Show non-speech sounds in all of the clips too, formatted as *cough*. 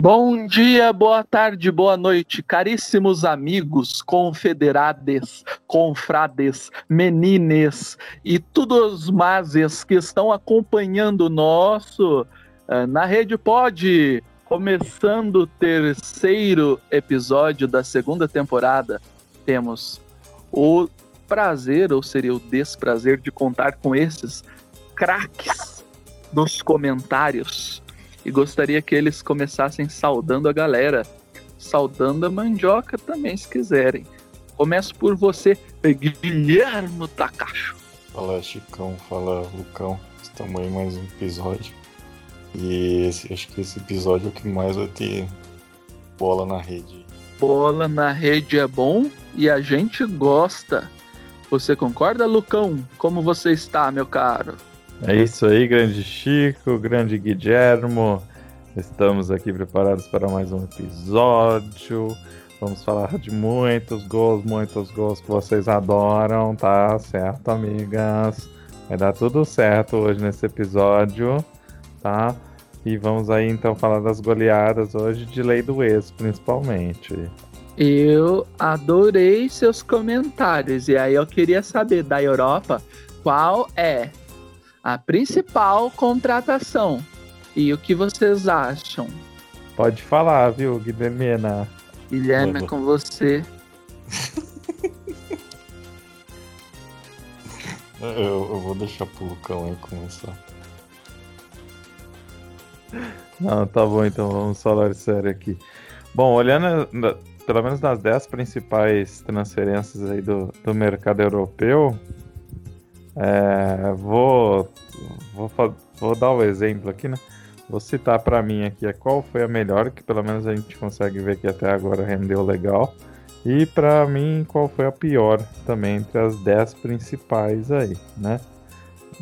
Bom dia, boa tarde, boa noite, caríssimos amigos, confederades, confrades, menines e todos os mazes que estão acompanhando nosso uh, na Rede Pod, começando o terceiro episódio da segunda temporada. Temos o prazer, ou seria o desprazer, de contar com esses craques nos comentários e gostaria que eles começassem saudando a galera, saudando a mandioca também, se quiserem. Começo por você, Guilherme Takacho. Fala Chicão, fala Lucão, estamos aí mais um episódio. E esse, acho que esse episódio é o que mais vai ter bola na rede. Bola na rede é bom e a gente gosta. Você concorda, Lucão? Como você está, meu caro? É isso aí, grande Chico, grande Guilhermo. Estamos aqui preparados para mais um episódio. Vamos falar de muitos gols, muitos gols que vocês adoram, tá certo, amigas? Vai dar tudo certo hoje nesse episódio, tá? E vamos aí então falar das goleadas hoje de lei do ex, principalmente. Eu adorei seus comentários e aí eu queria saber da Europa qual é a principal contratação. E o que vocês acham? Pode falar, viu, Guilhermina? Guilherme, é com você. eu, eu, vou deixar pro Lucão aí começar. Não, tá bom, então vamos falar sério aqui. Bom, olhando pelo menos nas 10 principais transferências aí do, do mercado europeu, é, vou, vou, vou dar o um exemplo aqui, né? Vou citar para mim aqui é qual foi a melhor, que pelo menos a gente consegue ver que até agora rendeu legal. E para mim, qual foi a pior também entre as 10 principais aí, né?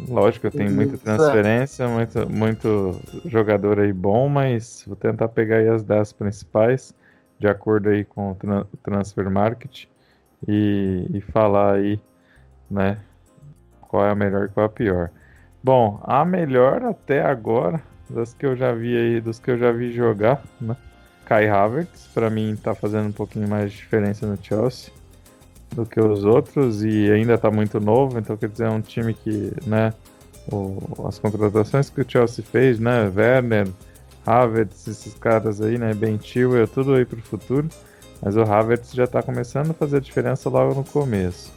Lógico, eu tenho muita transferência, muito, muito jogador aí bom, mas vou tentar pegar aí as 10 principais, de acordo aí com o Transfer Market, e, e falar aí, né, qual é a melhor e qual é a pior. Bom, a melhor até agora, das que eu já vi aí, dos que eu já vi jogar, né? Kai Havertz, para mim tá fazendo um pouquinho mais de diferença no Chelsea do que os outros e ainda tá muito novo, então quer dizer, é um time que, né, o, as contratações que o Chelsea fez, né, Werner, Havertz, esses caras aí, né, Ben Chilwell, tudo aí pro futuro, mas o Havertz já tá começando a fazer diferença logo no começo.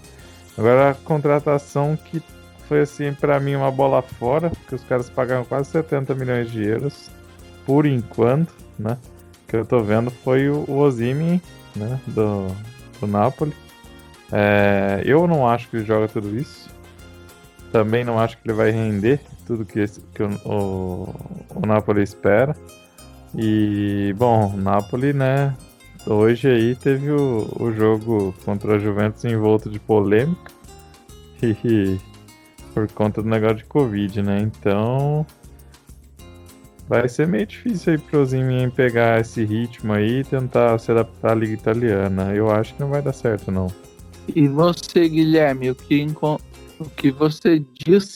Agora a contratação que foi assim para mim uma bola fora, porque os caras pagaram quase 70 milhões de euros por enquanto, né? Que eu tô vendo foi o, Ozimi, né, do, do Napoli. É, eu não acho que ele joga tudo isso. Também não acho que ele vai render tudo que, esse, que o, o, o Napoli espera. E, bom, o Napoli, né, hoje aí teve o, o jogo contra a Juventus envolto de polêmica. *laughs* E por conta do negócio de Covid, né? Então vai ser meio difícil aí pro Zimin pegar esse ritmo aí e tentar se adaptar à Liga Italiana. Eu acho que não vai dar certo, não. E você, Guilherme, o que, o que você diz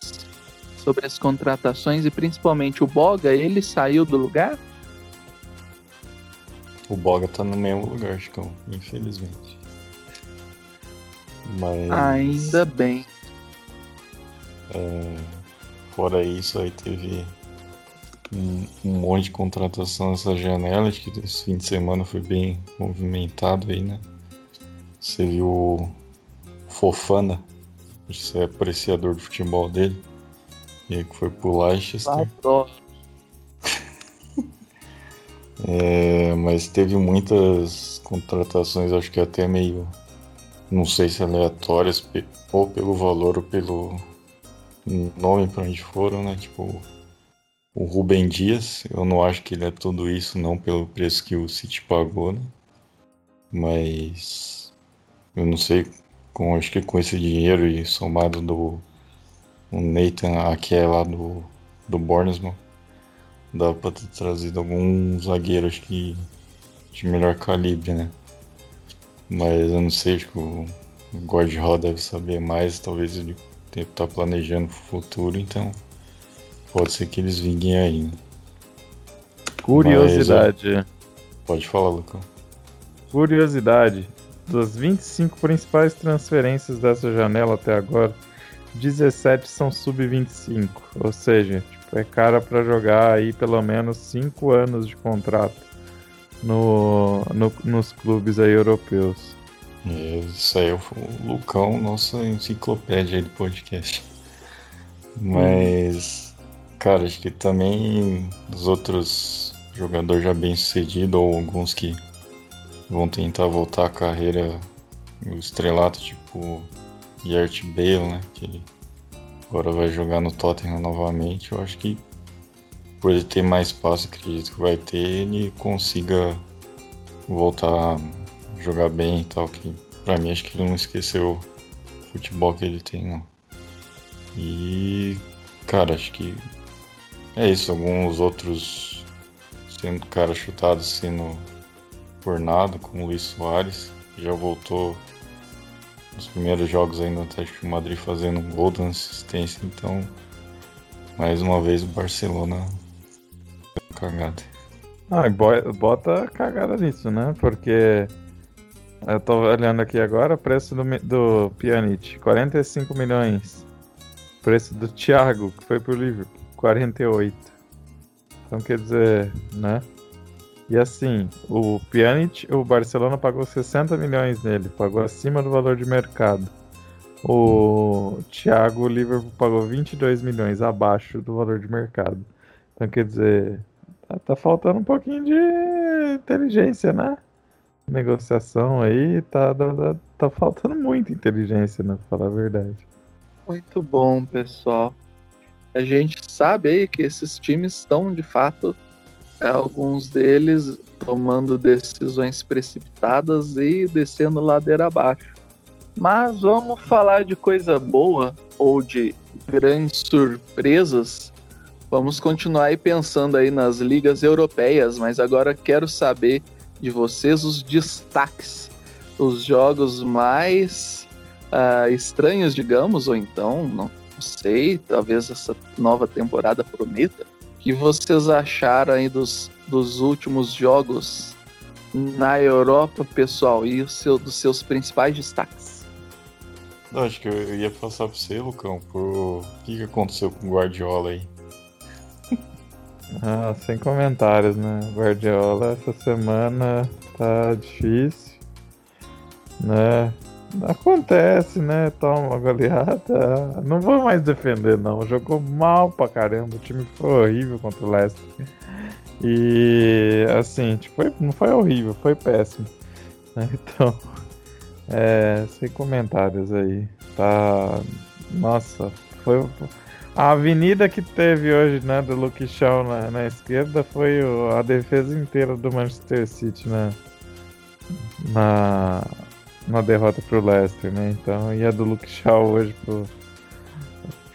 sobre as contratações e principalmente o Boga, ele saiu do lugar? O Boga tá no mesmo lugar, Chicão, infelizmente. Mas... Ainda bem. É... Fora isso, aí teve um, um, monte de contratação nessa janela. Acho que esse fim de semana foi bem movimentado aí, né? Você viu o Fofana, você é apreciador do futebol dele. E aí que foi pro Leicester. Ah, É, mas teve muitas contratações, acho que até meio, não sei se aleatórias, ou pelo valor ou pelo nome para onde foram, né? Tipo, o Rubem Dias, eu não acho que ele é tudo isso, não pelo preço que o City pagou, né? Mas eu não sei, com, acho que com esse dinheiro e somado do o Nathan aqui é lá do, do Bournemouth, dá pra ter trazido algum zagueiro acho que de melhor calibre, né? Mas eu não sei, acho que o Guardiola deve saber mais, talvez ele tenha que estar tá planejando o futuro, então pode ser que eles vinguem aí. Curiosidade. Mas, Pode falar, Lucão. Curiosidade: das 25 principais transferências dessa janela até agora, 17 são sub-25. Ou seja, é cara para jogar aí pelo menos 5 anos de contrato no, no, nos clubes aí europeus. Isso aí o Lucão, nossa enciclopédia aí do podcast. Mas, cara, acho que também os outros jogadores já bem sucedidos, ou alguns que vão tentar voltar a carreira o estrelato, tipo Yert Bale, né? Que agora vai jogar no Tottenham novamente. Eu acho que por ele ter mais espaço, acredito que vai ter, ele consiga voltar a jogar bem e tal. Que pra mim acho que ele não esqueceu o futebol que ele tem, não. E cara, acho que é isso. Alguns outros sendo cara chutados sendo por nada, como o Luiz Soares, que já voltou nos primeiros jogos ainda no Atlético Madrid fazendo um gol de assistência, então mais uma vez o Barcelona cagada. Ah, bota cagada nisso, né? Porque eu tô olhando aqui agora, preço do, do Pjanic, 45 milhões. Preço do Thiago, que foi pro Liverpool, 48. Então quer dizer, né? E assim, o Pjanic, o Barcelona pagou 60 milhões nele, pagou acima do valor de mercado. O Thiago, o Liverpool pagou 22 milhões abaixo do valor de mercado. Então quer dizer, tá, tá faltando um pouquinho de inteligência, né? Negociação aí, tá, tá, tá faltando muita inteligência, né? Pra falar a verdade. Muito bom, pessoal. A gente sabe aí que esses times estão de fato alguns deles tomando decisões precipitadas e descendo ladeira abaixo. Mas vamos falar de coisa boa ou de grandes surpresas. Vamos continuar aí pensando aí nas ligas europeias, mas agora quero saber de vocês os destaques, os jogos mais uh, estranhos, digamos, ou então, não sei, talvez essa nova temporada prometa que vocês acharam aí dos, dos últimos jogos na Europa, pessoal, e o seu, dos seus principais destaques? Não, acho que eu ia passar para você, Lucão, por o que, que aconteceu com o Guardiola aí. *laughs* Ah, sem comentários, né? Guardiola essa semana tá difícil, né? Acontece, né? Toma uma goleada. Não vou mais defender, não. Jogou mal pra caramba. O time foi horrível contra o Leicester. E assim, tipo, não foi horrível, foi péssimo. *laughs* Então, é, sem comentários aí. Tá. Nossa, foi. A avenida que teve hoje, né, do Luke Shaw na, na esquerda foi a defesa inteira do Manchester City na, na, uma derrota pro Leicester, né? Então, e a do Luke Shaw hoje pro.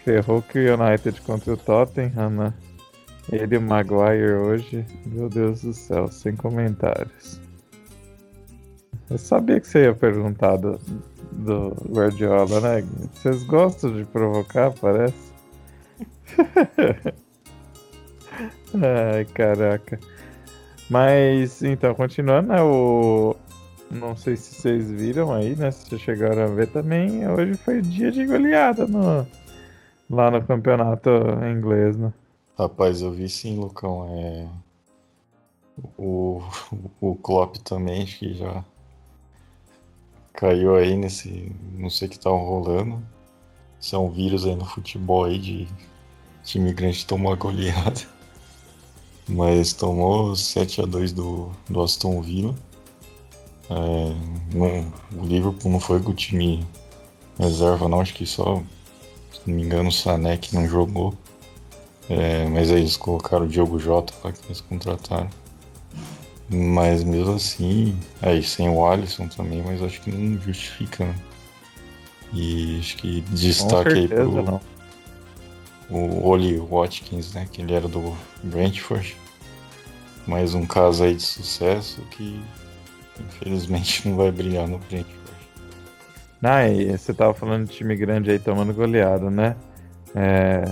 Ferrou que o United contra o Tottenham, né? Ele e o Maguire hoje, meu Deus do céu, sem comentários. Eu sabia que você ia perguntar do, do Guardiola, né? Vocês gostam de provocar, parece? *laughs* Ai, caraca. Mas, então, continuando, né? O, não sei se vocês viram aí, né? Se chegaram a ver também, hoje foi dia de goleada no, lá no campeonato inglês, né? Rapaz, eu vi sim, Lucão. É... O, o Klopp também, que já caiu aí nesse. Não sei o que tá rolando. Isso é vírus aí no futebol aí de time grande tomar goleada. Mas tomou 7 a 2 do, do Aston Villa. É, não, o Liverpool não foi com o time reserva, não. Acho que só, se não me engano, o Sané que não jogou. É, mas aí eles colocaram o Diogo Jota lá que eles contrataram. Mas mesmo assim, aí sem o Alisson também, mas acho que não justifica. Né? E acho que destaque aí pro não. o Oli Watkins, né? Que ele era do Brentford. Mais um caso aí de sucesso que Infelizmente não vai brilhar no Brentford. Ah, e você tava falando de time grande aí tomando goleada, né? É,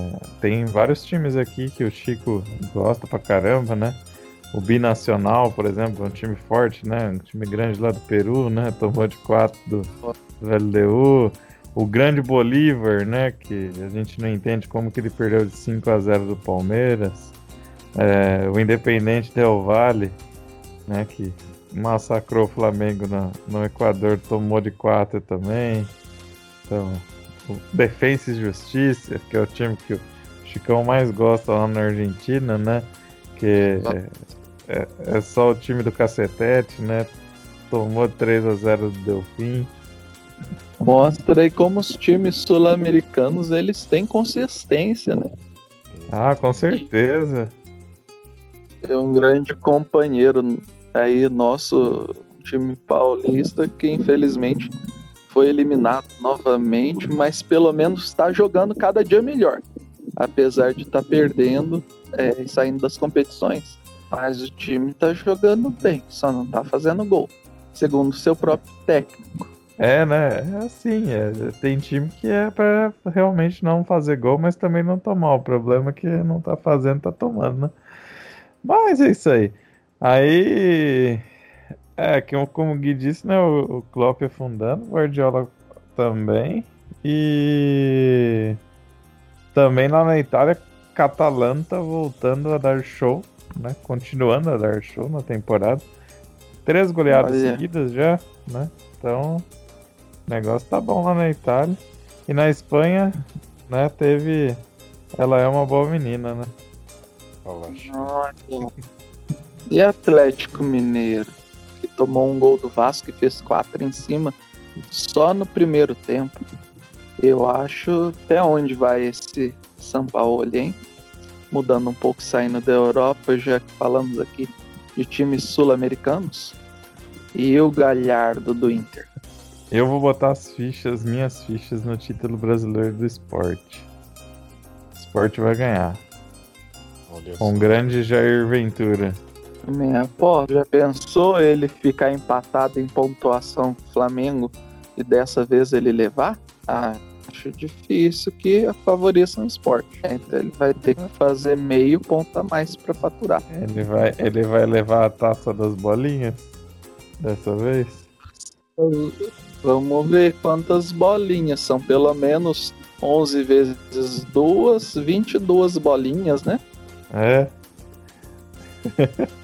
tem vários times aqui que o Chico gosta pra caramba, né? o Binacional, por exemplo, um time forte, né? Um time grande lá do Peru, né? Tomou de 4 do, do LDU. O grande Bolívar, né? Que a gente não entende como que ele perdeu de 5 a 0 do Palmeiras. É, o Independente Del Valle, né? Que massacrou o Flamengo no, no Equador, tomou de 4 também. Então, o Defensa e Justiça, que é o time que o Chicão mais gosta lá na Argentina, né? Que é, é, só o time do cacetete, né? Tomou 3 a 0 do Delfim. Mostra aí como os times sul-americanos eles têm consistência, né? Ah, com certeza. É um grande companheiro aí nosso time paulista que infelizmente foi eliminado novamente, mas pelo menos está jogando cada dia melhor, apesar de estar tá perdendo é, e saindo das competições. Mas o time tá jogando bem, só não tá fazendo gol. Segundo seu próprio técnico. É, né? É assim, é, tem time que é para realmente não fazer gol, mas também não tomar. O problema é que não tá fazendo, tá tomando, né? Mas é isso aí. Aí. É, que como o Gui disse, né? O, o Klopp afundando, o Guardiola também. E. Também lá na Itália, Catalano tá voltando a dar show né? Continuando a dar show na temporada. Três goleadas Olha. seguidas já, né? Então, o negócio tá bom lá na Itália. E na Espanha, né, teve. Ela é uma boa menina, né? E Atlético Mineiro, que tomou um gol do Vasco e fez quatro em cima só no primeiro tempo. Eu acho até onde vai esse São Paulo, hein? mudando um pouco, saindo da Europa, já que falamos aqui de times sul-americanos, e o Galhardo do Inter. Eu vou botar as fichas, minhas fichas, no título brasileiro do esporte. O esporte vai ganhar. Com um grande Jair Ventura. Minha pô, já pensou ele ficar empatado em pontuação com o Flamengo e dessa vez ele levar? Ah, acho difícil que favoreça o esporte. Então ele vai ter que fazer meio ponto a mais para faturar. Ele vai, ele vai levar a taça das bolinhas dessa vez? Vamos ver quantas bolinhas são. Pelo menos 11 vezes 2, 22 bolinhas, né? É. *laughs*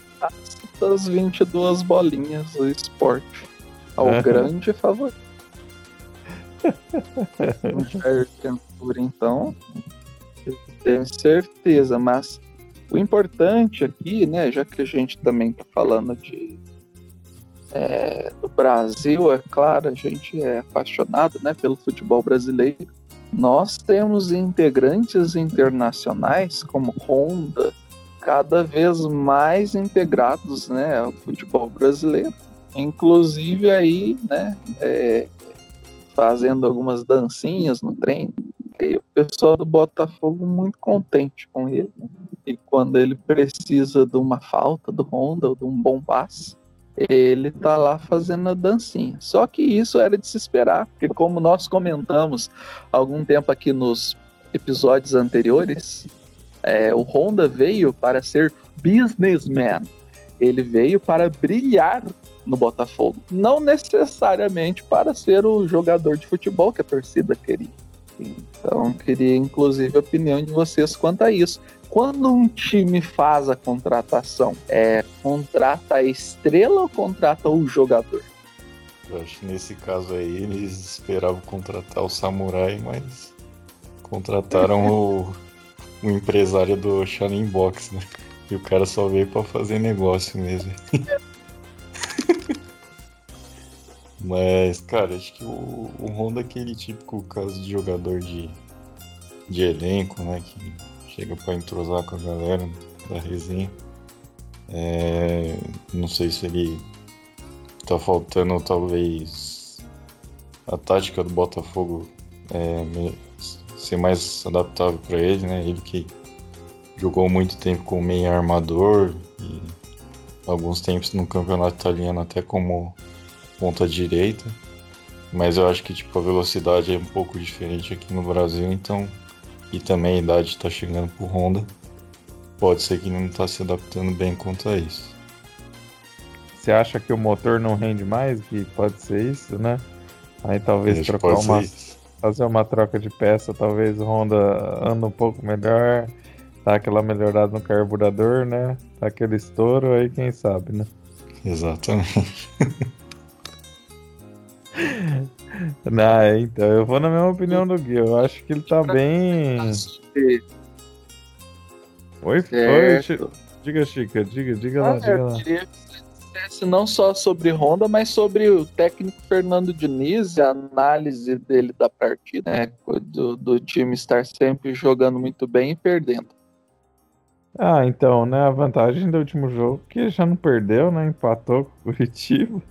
Das 22 bolinhas do esporte. Ao é. grande favorito *laughs* um Jair Ventura, então, tenho certeza, mas o importante aqui, né, já que a gente também está falando de é, do Brasil, é claro, a gente é apaixonado, né, pelo futebol brasileiro. Nós temos integrantes internacionais como Honda, cada vez mais integrados, né, ao futebol brasileiro. Inclusive aí, né, é, fazendo algumas dancinhas no treino. E o pessoal do Botafogo muito contente com ele. E quando ele precisa de uma falta do Honda ou de um bom passe, ele tá lá fazendo a dancinha. Só que isso era de se esperar, porque como nós comentamos algum tempo aqui nos episódios anteriores, é, o Honda veio para ser businessman. Ele veio para brilhar no Botafogo. Não necessariamente para ser o jogador de futebol que a torcida queria. Então, queria inclusive a opinião de vocês quanto a isso. Quando um time faz a contratação, é contrata a estrela ou contrata o jogador? Eu acho que nesse caso aí eles esperavam contratar o Samurai, mas contrataram *laughs* o, o empresário do Shaolin Box, né? E o cara só veio para fazer negócio mesmo. *laughs* Mas, cara, acho que o, o Honda é aquele típico caso de jogador de, de elenco, né? Que chega para entrosar com a galera da resenha. É, não sei se ele tá faltando talvez a tática do Botafogo é, ser mais adaptável para ele, né? Ele que jogou muito tempo com meio armador e alguns tempos no campeonato italiano até como ponta direita. Mas eu acho que tipo, a velocidade é um pouco diferente aqui no Brasil, então. E também a idade está chegando pro Honda. pode ser que não está se adaptando bem quanto a isso. Você acha que o motor não rende mais? Que pode ser isso, né? Aí talvez trocar uma, fazer uma troca de peça, talvez o Honda anda um pouco melhor, dá aquela melhorada no carburador, né? Dá aquele estouro, aí quem sabe, né? Exatamente. *laughs* Não, então, eu vou na mesma opinião do Gui. Eu acho que ele tá bem. Oi, oi, diga, Chica, diga, diga lá, ah, diga lá. Que não só sobre Honda, mas sobre o técnico Fernando Diniz, a análise dele da partida, né? Do, do time estar sempre jogando muito bem e perdendo. Ah, então, né? A vantagem do último jogo que já não perdeu, né? Empatou com o Curitiba.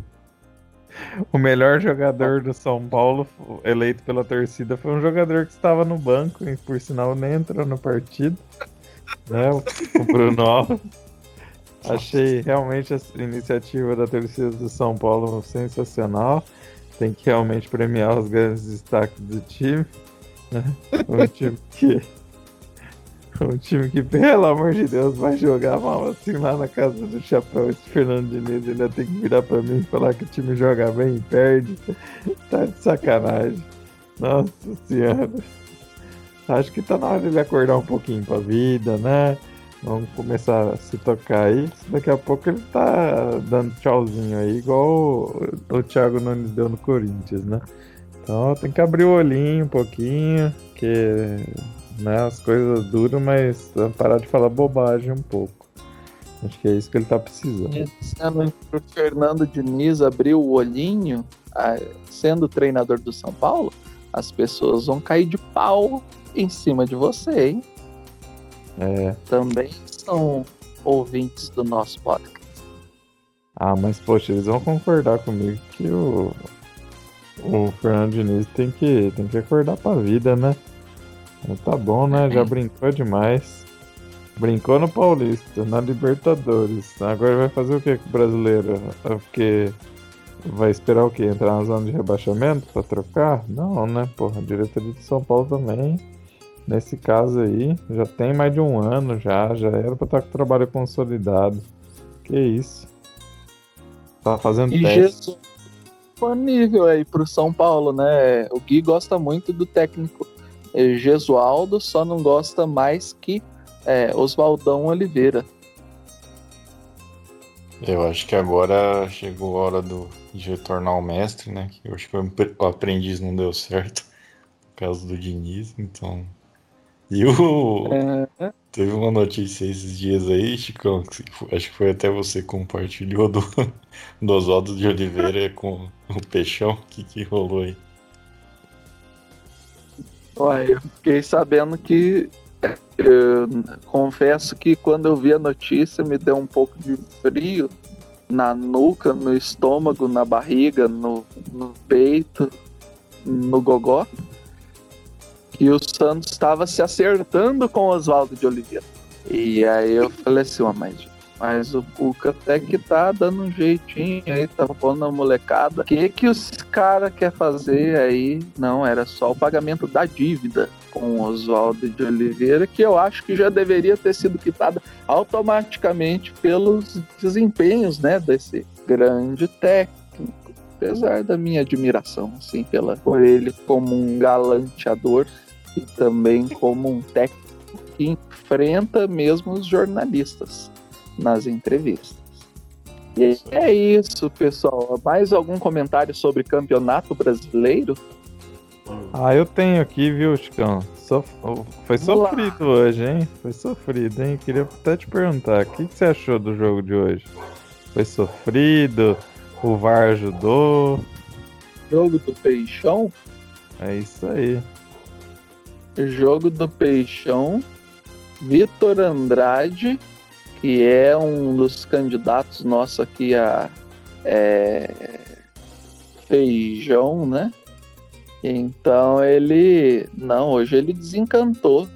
O melhor jogador do São Paulo, eleito pela torcida, foi um jogador que estava no banco e, por sinal, nem entrou no partido. Né? O Bruno Alves. Achei realmente a iniciativa da torcida do São Paulo sensacional. Tem que realmente premiar os grandes destaques do time. Né? Um *laughs* time que um time que, pelo amor de Deus, vai jogar mal assim lá na casa do Chapéu. Esse Fernando Diniz ainda tem que virar pra mim e falar que o time joga bem e perde. *laughs* Tá de sacanagem. Nossa senhora. Acho que tá na hora dele acordar um pouquinho pra vida, né? Vamos começar a se tocar aí. Daqui a pouco ele tá dando tchauzinho aí, igual o, Thiago Nunes deu no Corinthians, né? Então tem que abrir o olhinho um pouquinho, que né? As coisas duram, mas parar de falar bobagem um pouco. Acho que é isso que ele tá precisando. Sendo o Fernando Diniz abrir o olhinho, sendo treinador do São Paulo, as pessoas vão cair de pau em cima de você, hein? É. Também são ouvintes do nosso podcast. Ah, mas poxa, eles vão concordar comigo que o, o Fernando Diniz tem que, tem que acordar pra vida, né? Tá bom, né? Já brincou demais. Brincou no Paulista, na Libertadores. Agora vai fazer o que com o brasileiro? É porque vai esperar o quê? Entrar na zona de rebaixamento pra trocar? Não, né? Porra, a diretoria de São Paulo também. Nesse caso aí, já tem mais de um ano já. Já era pra estar com o trabalho consolidado. Que isso. Tá fazendo e teste. Jesus disponível aí pro São Paulo, né? O Gui gosta muito do técnico Gesualdo só não gosta mais que é, Oswaldão Oliveira. Eu acho que agora chegou a hora do, de retornar ao mestre, né? Que eu acho que o aprendiz não deu certo por causa do Diniz, então. E o. É... Teve uma notícia esses dias aí, Chicão, que acho que foi até você que compartilhou do, do Oswaldo de Oliveira *laughs* com o Peixão. O que, que rolou aí? Olha, eu fiquei sabendo que. Eu confesso que quando eu vi a notícia me deu um pouco de frio na nuca, no estômago, na barriga, no, no peito, no gogó. Que o Santos estava se acertando com o Oswaldo de Oliveira. E aí eu falei assim, mas mas o Cuca até que tá dando um jeitinho aí, tá pondo a molecada. O que que os cara quer fazer aí? Não, era só o pagamento da dívida com o Oswaldo de Oliveira, que eu acho que já deveria ter sido quitada automaticamente pelos desempenhos, né, desse grande técnico. Apesar da minha admiração, assim, pela, por ele como um galanteador e também como um técnico que enfrenta mesmo os jornalistas nas entrevistas. E é isso, pessoal. Mais algum comentário sobre campeonato brasileiro? Ah, eu tenho aqui, viu, Chicão? Sof... Foi sofrido hoje, hein? Foi sofrido, hein? Queria até te perguntar, o que, que você achou do jogo de hoje? Foi sofrido? O VAR ajudou? Jogo do Peixão? É isso aí. Jogo do Peixão. Vitor Andrade que é um dos candidatos nosso aqui a é, feijão, né? Então ele. Não, hoje ele desencantou.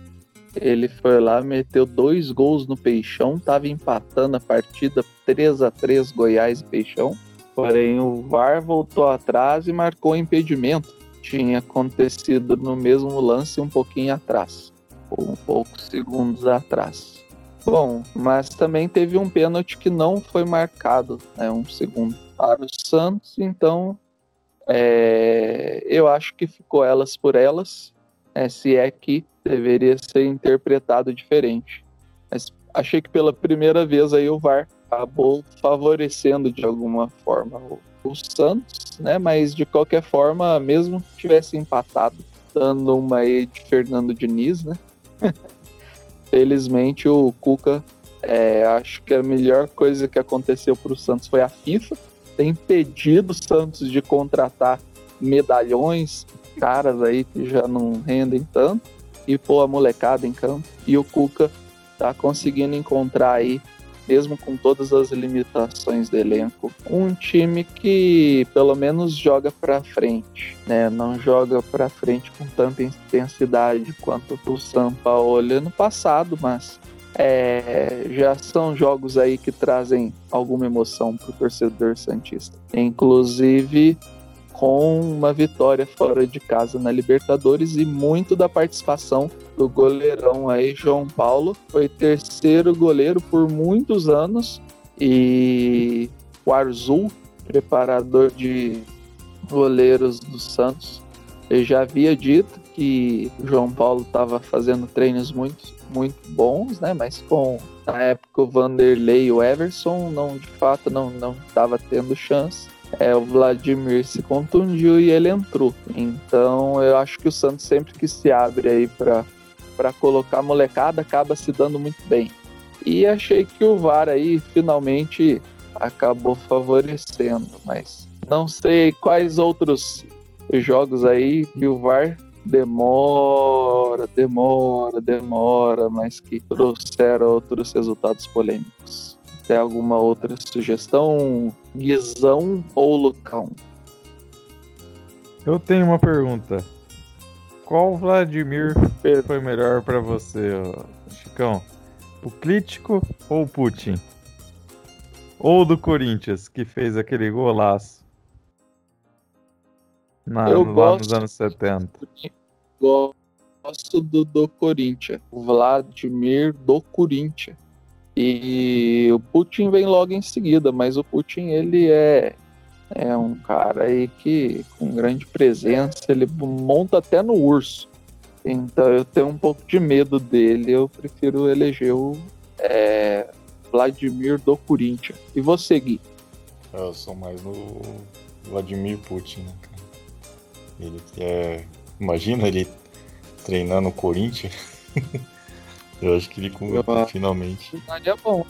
Ele foi lá, meteu dois gols no Peixão, tava empatando a partida 3 a 3 Goiás e Peixão. Porém, o VAR voltou atrás e marcou impedimento. Tinha acontecido no mesmo lance um pouquinho atrás, ou um poucos segundos atrás. Bom, mas também teve um pênalti que não foi marcado, né, um segundo para o Santos, então é, eu acho que ficou elas por elas, é, se é que deveria ser interpretado diferente. Mas achei que pela primeira vez aí o VAR acabou favorecendo de alguma forma o, o Santos, né? Mas de qualquer forma, mesmo que tivesse empatado, dando uma aí de Fernando Diniz, né? *laughs* Felizmente o Cuca, é, acho que a melhor coisa que aconteceu para o Santos foi a FIFA ter impedido o Santos de contratar medalhões, caras aí que já não rendem tanto, e pôr a molecada em campo. E o Cuca tá conseguindo encontrar aí mesmo com todas as limitações do elenco, um time que pelo menos joga para frente, né? Não joga para frente com tanta intensidade quanto o São Paulo no passado, mas é, já são jogos aí que trazem alguma emoção para o torcedor santista. Inclusive com uma vitória fora de casa na Libertadores e muito da participação do goleirão aí, João Paulo. Foi terceiro goleiro por muitos anos e o Arzul, preparador de goleiros do Santos, ele já havia dito que o João Paulo estava fazendo treinos muito, muito bons, né? Mas com na época o Vanderlei e o Everson não de fato não não estava tendo chance é, o Vladimir se contundiu e ele entrou. Então eu acho que o Santos sempre que se abre aí para colocar molecada acaba se dando muito bem. E achei que o VAR aí finalmente acabou favorecendo, mas não sei quais outros jogos aí que o VAR demora, demora, demora, mas que trouxeram outros resultados polêmicos. Tem alguma outra sugestão? Guizão ou Lucão? Eu tenho uma pergunta. Qual Vladimir foi melhor para você, Chicão? O Crítico ou o Putin? Ou do Corinthians, que fez aquele golaço? Na, Eu lá gosto, nos anos 70. Gosto do, do Corinthians. Vladimir do Corinthians. E o Putin vem logo em seguida, mas o Putin ele é é um cara aí que com grande presença, ele monta até no urso. Então eu tenho um pouco de medo dele, eu prefiro eleger o é, Vladimir do Corinthians. E você, Gui? Eu sou mais no Vladimir Putin, né, cara? Ele é. Imagina ele treinando o Corinthians. *laughs* Eu acho que ele eu, finalmente. É bom.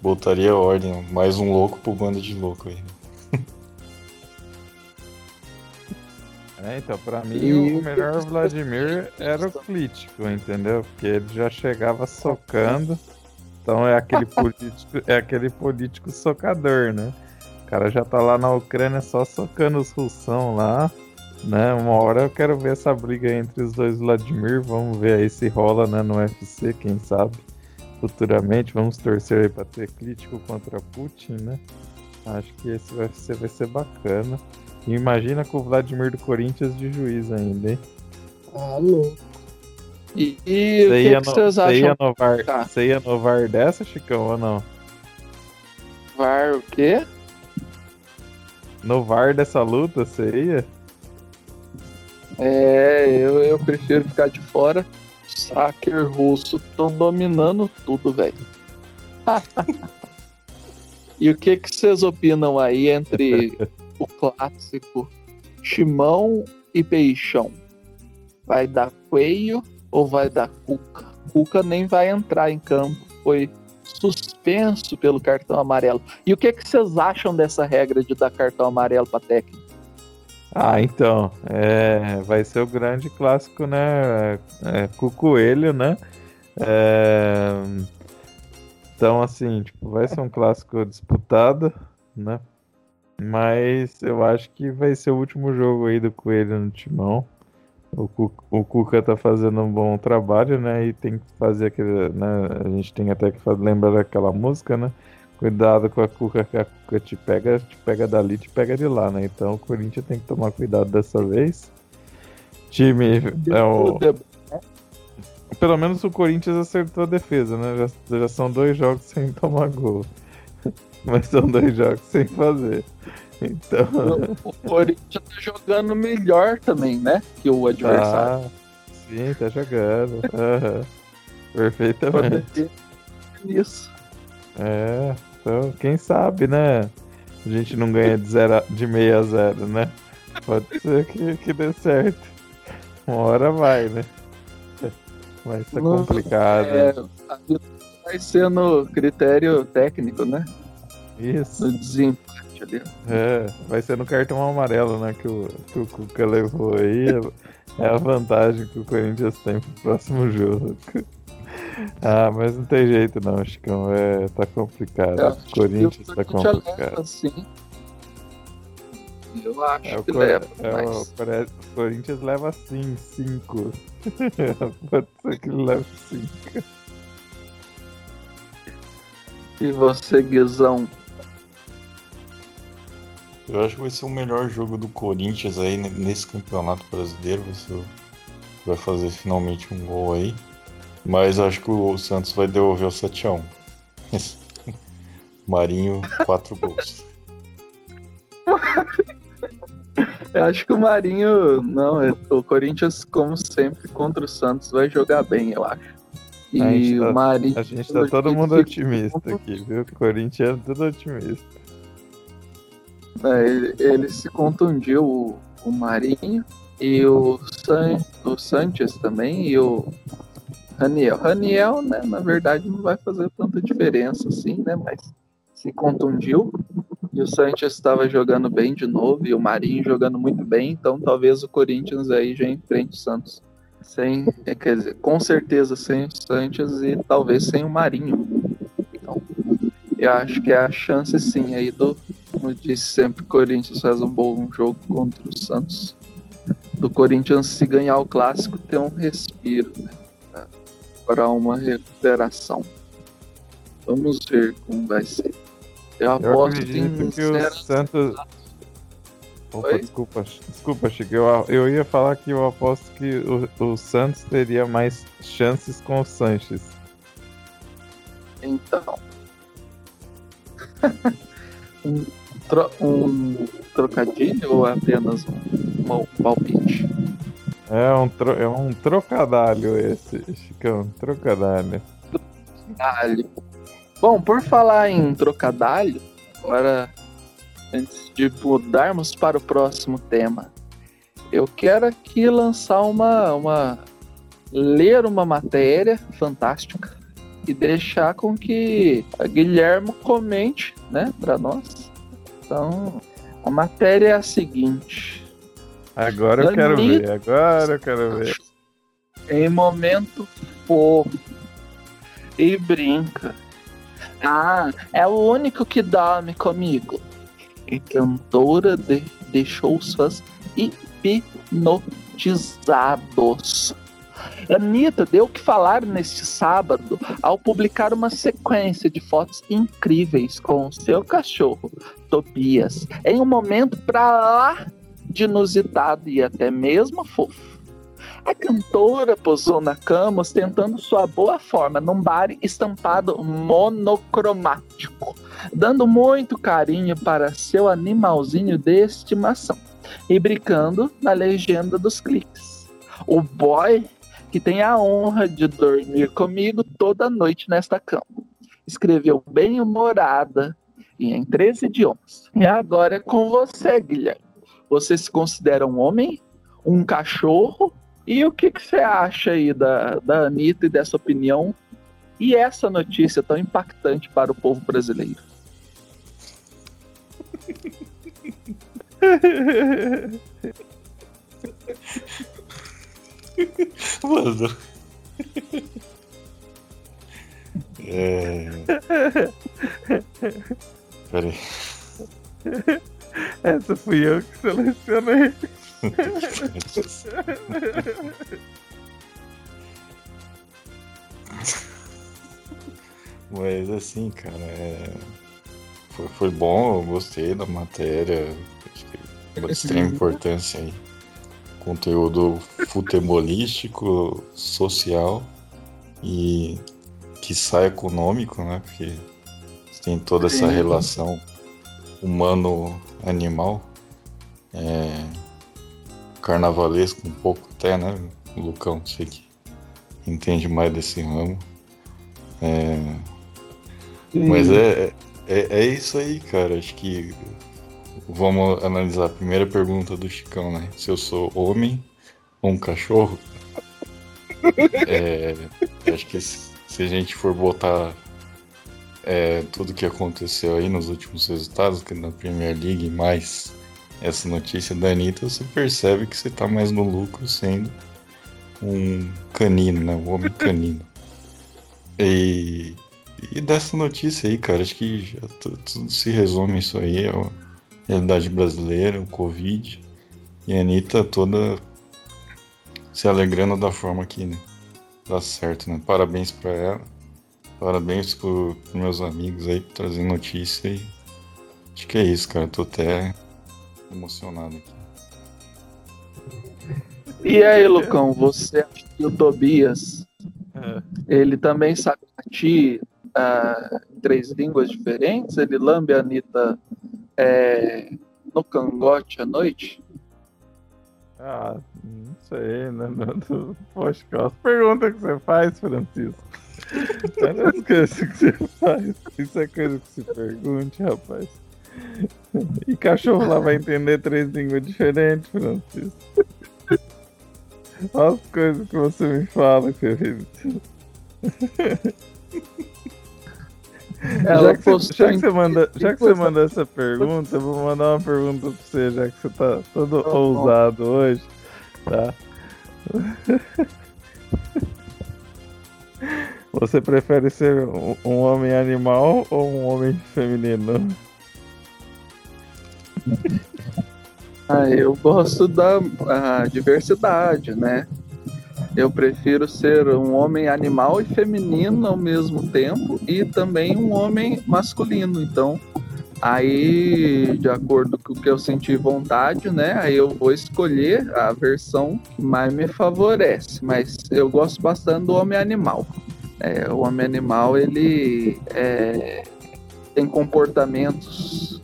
Botaria ordem, mais um louco pro bando de louco aí. *laughs* É, então, pra mim e... o melhor Vladimir era o Clítico, entendeu? Porque ele já chegava socando. Então é aquele *laughs* político, é aquele político socador, né? O cara já tá lá na Ucrânia só socando os russão lá. Né? Uma hora eu quero ver essa briga entre os dois Vladimir. Vamos ver aí se rola né, no UFC, quem sabe. Futuramente, vamos torcer aí pra ter crítico contra Putin, né? Acho que esse UFC vai ser bacana. E imagina com o Vladimir do Corinthians de juiz ainda, hein? Ah, louco. E, e o que, que, vocês acham? Você ia, no VAR, tá. você ia no VAR dessa, Chicão, ou não? VAR o quê? No VAR dessa luta, você ia? É, eu, eu prefiro ficar de fora. Sacker russo estão dominando tudo, velho. *laughs* e o que que vocês opinam aí entre o clássico Chimão e Peixão? Vai dar Coelho ou vai dar Cuca? Cuca nem vai entrar em campo, foi suspenso pelo cartão amarelo. E o que que vocês acham dessa regra de dar cartão amarelo para técnico? Ah, então, é, vai ser o grande clássico, né? É, com o Coelho, né? É, então, assim, tipo, vai ser um clássico disputado, né? Mas eu acho que vai ser o último jogo aí do Coelho no timão. O, o Cuca tá fazendo um bom trabalho, né? E tem que fazer aquele. Né? A gente tem até que lembrar daquela música, né? Cuidado com a Cuca, que a Cuca te pega, te pega dali, te pega de lá, né? Então o Corinthians tem que tomar cuidado dessa vez. Time é o. pelo menos o Corinthians acertou a defesa, né? Já, já são dois jogos *laughs* sem tomar gol. Mas são dois jogos sem fazer. Então. O, Corinthians tá jogando melhor também, né? Que o adversário. Ah, sim, tá jogando. Uhum. Perfeitamente. Isso. É, então, quem sabe, né? A gente não ganha de, zero, de meia a zero, né? Pode ser que, que dê certo. Uma hora vai, né? Vai ser complicado. É, vai ser no critério técnico, né? Isso. No desempate ali. É, vai ser no cartão amarelo, né? Que o, que o Cuca levou aí. É a vantagem que o Corinthians tem pro próximo jogo. Ah, mas não tem jeito não, Chicão. É, tá complicado. É, o Corinthians tá complicado. Assim. Eu acho é, que leva. É, mas... o, Corinthians leva sim, 5. *laughs* Pode ser que leve 5. E você, Guizão? Eu acho que vai ser o melhor jogo do Corinthians aí nesse campeonato brasileiro. Você vai fazer finalmente um gol aí. Mas acho que o Santos vai devolver o 7x1. *laughs* Marinho, 4 gols. Eu acho que o Marinho. Não, é, o Corinthians, como sempre, contra o Santos, vai jogar bem, eu acho. E o tá, Marinho. A gente tá todo mundo *laughs* otimista aqui, viu? O Corinthians é tudo otimista. É, ele, ele, se contundiu o, o Marinho e o, San, o Sanches também e o Raniel. Raniel, né, na verdade, não vai fazer tanta diferença assim, né? Mas se contundiu. E o Sanches estava jogando bem de novo e o Marinho jogando muito bem, então talvez o Corinthians aí já enfrente o Santos. Sem, é, quer dizer, com certeza sem o Sanches e talvez sem o Marinho. Então, eu acho que é a chance sim aí do, como disse sempre, o Corinthians faz um bom jogo contra o Santos. Do Corinthians se ganhar o clássico ter um respiro, né? Para uma recuperação. Vamos ver como vai ser. Eu aposto eu em que o Santos. Opa, desculpa, desculpa, Chico. Eu, eu ia falar que eu aposto que o, o Santos teria mais chances com o Sanches. Então. *laughs* um, tro, um trocadilho ou apenas um, um palpite? É um, tro, é um trocadalho esse, Chicão. Trocadalho. Trocadalho. Bom, por falar em trocadalho, agora antes de mudarmos para o próximo tema, eu quero aqui lançar uma, uma ler uma matéria fantástica e deixar com que a Guilherme comente, né, para nós. Então, a matéria é a seguinte. Agora eu quero ver, agora eu quero ver. Em momento fofo e brinca ah, é o único que dorme comigo. E cantora de, deixou os fãs hipnotizados. Anitta deu o que falar neste sábado ao publicar uma sequência de fotos incríveis com seu cachorro, Tobias, em um momento pra lá inusitado e até mesmo fofo. A cantora posou na cama ostentando sua boa forma num bar estampado monocromático, dando muito carinho para seu animalzinho de estimação e brincando na legenda dos cliques. O boy que tem a honra de dormir comigo toda noite nesta cama. Escreveu bem humorada e em três idiomas. E agora é com você, Guilherme. Você se considera um homem, um cachorro e o que, que você acha aí da, da Anitta e dessa opinião e essa notícia tão impactante para o povo brasileiro? Mano. É. Peraí. Essa fui eu que selecionei. *laughs* Mas assim, cara, é... foi, foi bom, eu gostei da matéria. Acho que é de extrema importância aí. Conteúdo futebolístico, social e que sai econômico, né? Porque tem toda essa relação humano-animal, é, carnavalesco um pouco até, né? Lucão, sei que entende mais desse ramo. É, mas é, é, é isso aí, cara. Acho que vamos analisar a primeira pergunta do Chicão, né? Se eu sou homem ou um cachorro. *laughs* é, acho que se, se, a gente for botar é, tudo que aconteceu aí nos últimos resultados, que na Premier League, mais essa notícia da Anitta, você percebe que você tá mais no lucro sendo um canino, né? Um homem *laughs* canino. E, e dessa notícia aí, cara, acho que já tudo se resume isso aí. É a realidade brasileira, o Covid. E a Anitta toda se alegrando da forma que né, dá certo, né? Parabéns pra ela. Parabéns pro, pros meus amigos aí por trazer notícia e acho que é isso, cara. Tô até emocionado aqui. E aí, Lucão, você acha que o Tobias é. ele também sabe latir uh, em três línguas diferentes? Ele lambe a Anitta é, no cangote à noite? Ah, não sei, né? Poxa, qual pergunta que você faz, Francisco? Olha as coisas que você faz. Isso é coisa que se pergunte, rapaz. E cachorro lá vai entender três línguas diferentes, Francisco. Olha as coisas que você me fala, querido. já que, você, já, que você manda, já que você manda essa pergunta, eu vou mandar uma pergunta pra você, já que você tá todo tá ousado hoje, tá? *laughs* Você prefere ser um homem animal ou um homem feminino? *laughs* Ah, eu gosto da diversidade, né? Eu prefiro ser um homem animal e feminino ao mesmo tempo e também um homem masculino. Então, aí, de acordo com o que eu senti vontade, né? Aí eu vou escolher a versão que mais me favorece. Mas eu gosto bastante do homem animal. É, o homem animal, ele é, tem comportamentos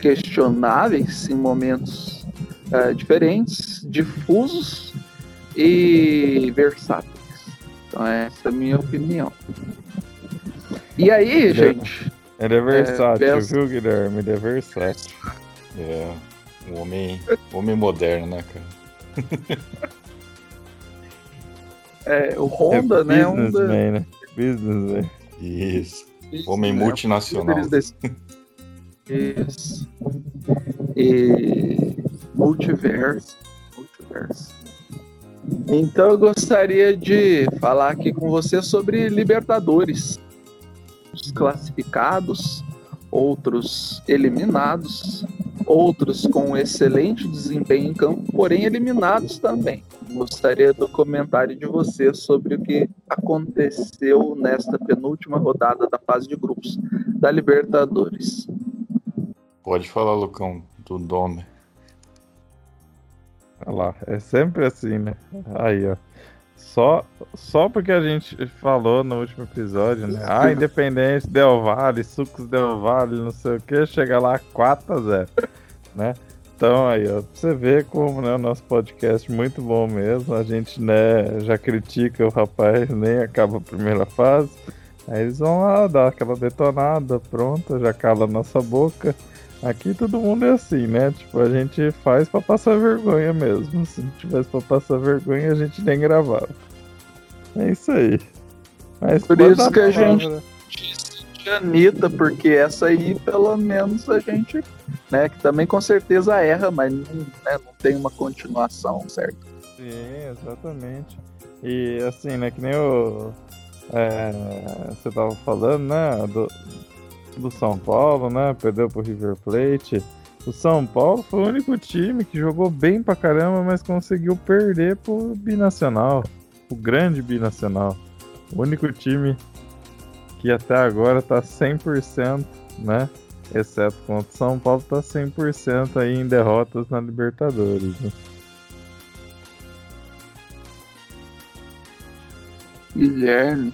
questionáveis em momentos uh, diferentes, difusos e versáteis. Então essa é a minha opinião. E aí, ele é- gente? É, ele é versátil, é, viu, Guilherme? Ele é versátil. É, um homem, homem moderno, né, cara? *laughs* é, o Honda, é né? Honda... né? Businessman. Isso. Homem né? multinacional. Isso. E multiverso. Multiverso. Então eu gostaria de falar aqui com você sobre Libertadores. Os classificados, outros eliminados, outros com excelente desempenho em campo, porém eliminados também. Gostaria do comentário de você sobre o que aconteceu nesta penúltima rodada da fase de grupos da Libertadores. Pode falar, Lucão, do Dome. Olha lá, é sempre assim, né? Aí, ó. Só, só porque a gente falou no último episódio, né? Ah, Independente Del Valle, Sucos Del Valle, não sei o que, chega lá 4 a 0 né? Então aí, ó, pra você ver como né, o nosso podcast é muito bom mesmo. A gente né, já critica o rapaz, nem acaba a primeira fase. Aí eles vão lá dar aquela detonada, pronto, já cala a nossa boca. Aqui todo mundo é assim, né? Tipo, a gente faz pra passar vergonha mesmo. Se não tivesse pra passar vergonha, a gente nem gravava. É isso aí. Mas Por isso que a gente disse de Anitta, porque essa aí, pelo menos, a gente, né? Que também com certeza erra, mas não, né, não tem uma continuação, certo? Sim, exatamente. E assim, né, que nem o. É, você tava falando, né? Do, do São Paulo, né? Perdeu pro River Plate. O São Paulo foi o único time que jogou bem pra caramba, mas conseguiu perder pro Binacional. O grande Binacional. O único time que até agora tá 100%, né? Exceto contra o São Paulo, tá 100% aí em derrotas na Libertadores. Né? Guilherme,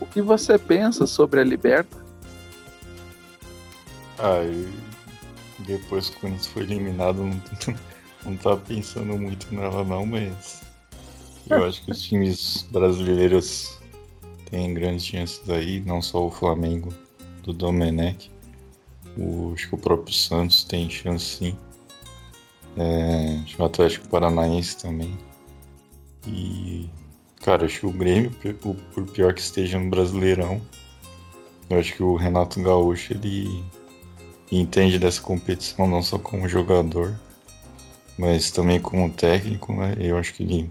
o que você pensa sobre a Liberta? Depois que o Corinthians foi eliminado, não, *laughs* não tava pensando muito nela não, mas eu acho que os times brasileiros têm grandes chances aí, não só o Flamengo do Domenech. O, acho que o próprio Santos tem chance sim. É, acho que o Atlético Paranaense também. E, cara, acho que o Grêmio, por pior que esteja no Brasileirão, eu acho que o Renato Gaúcho, ele entende dessa competição não só como jogador, mas também como técnico, né? Eu acho que ele,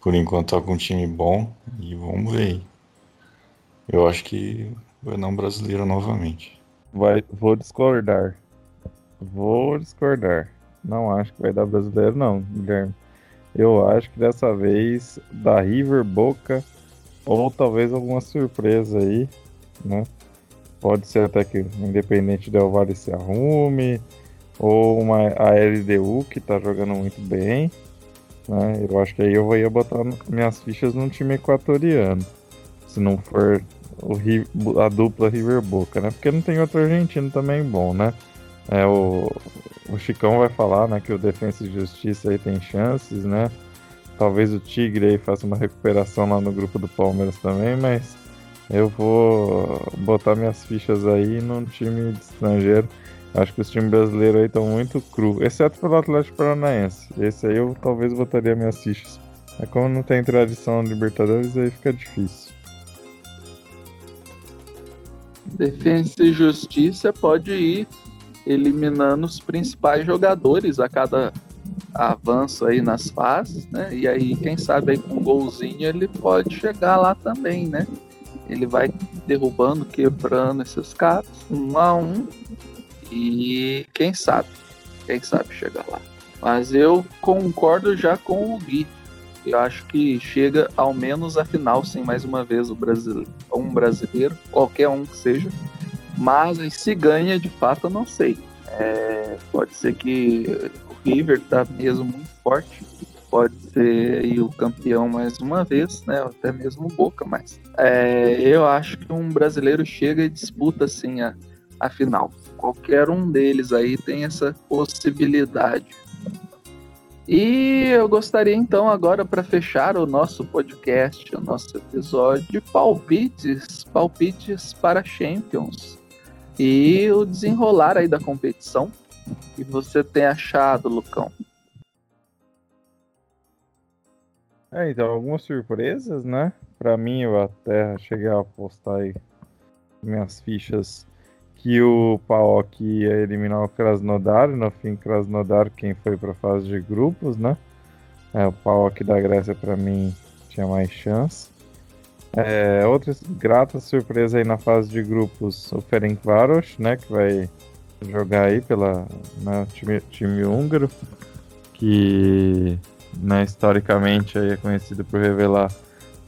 por enquanto, tá com um time bom e vamos ver aí. Eu acho que vai dar um brasileiro novamente. Vai, vou discordar. Vou discordar. Não acho que vai dar brasileiro, não, Guilherme. Eu acho que dessa vez da River Boca ou talvez alguma surpresa aí, né? Pode ser até que Independente Del Valle se arrume, ou uma, a LDU que tá jogando muito bem. Né? Eu acho que aí eu ia botar minhas fichas num time equatoriano. Se não for o, a dupla River Boca, né? Porque não tem outro argentino também bom, né? É, o, o Chicão vai falar né, que o Defensa e Justiça aí tem chances, né? Talvez o Tigre aí faça uma recuperação lá no grupo do Palmeiras também, mas eu vou botar minhas fichas aí num time estrangeiro. Acho que os times brasileiros aí estão muito cru, exceto pelo Atlético Paranaense. Esse aí eu talvez botaria minhas fichas. É como não tem tradição no Libertadores, aí fica difícil. Defesa e Justiça pode ir eliminando os principais jogadores a cada avanço aí nas fases, né? E aí, quem sabe aí com um golzinho ele pode chegar lá também, né? Ele vai derrubando, quebrando esses caras, um a um, e quem sabe, quem sabe chegar lá. Mas eu concordo já com o Gui. Eu acho que chega ao menos a final, sem mais uma vez o brasileiro, um brasileiro, qualquer um que seja. Mas se ganha de fato, eu não sei. É, pode ser que o River tá mesmo muito forte pode ser aí o campeão mais uma vez, né? Até mesmo o Boca, mas é, eu acho que um brasileiro chega e disputa assim a, a final. Qualquer um deles aí tem essa possibilidade. E eu gostaria então agora para fechar o nosso podcast, o nosso episódio de palpites, palpites para Champions e o desenrolar aí da competição. O que você tem achado, Lucão? É, então, algumas surpresas, né? Pra mim, eu até cheguei a apostar aí minhas fichas que o PAOK ia eliminar o Krasnodar, no fim Krasnodar quem foi para fase de grupos, né? É, o PAOK da Grécia para mim tinha mais chance. É, outra grata surpresa aí na fase de grupos, o Ferencváros, né, que vai jogar aí pela né, time, time húngaro, que né, historicamente aí é conhecido por revelar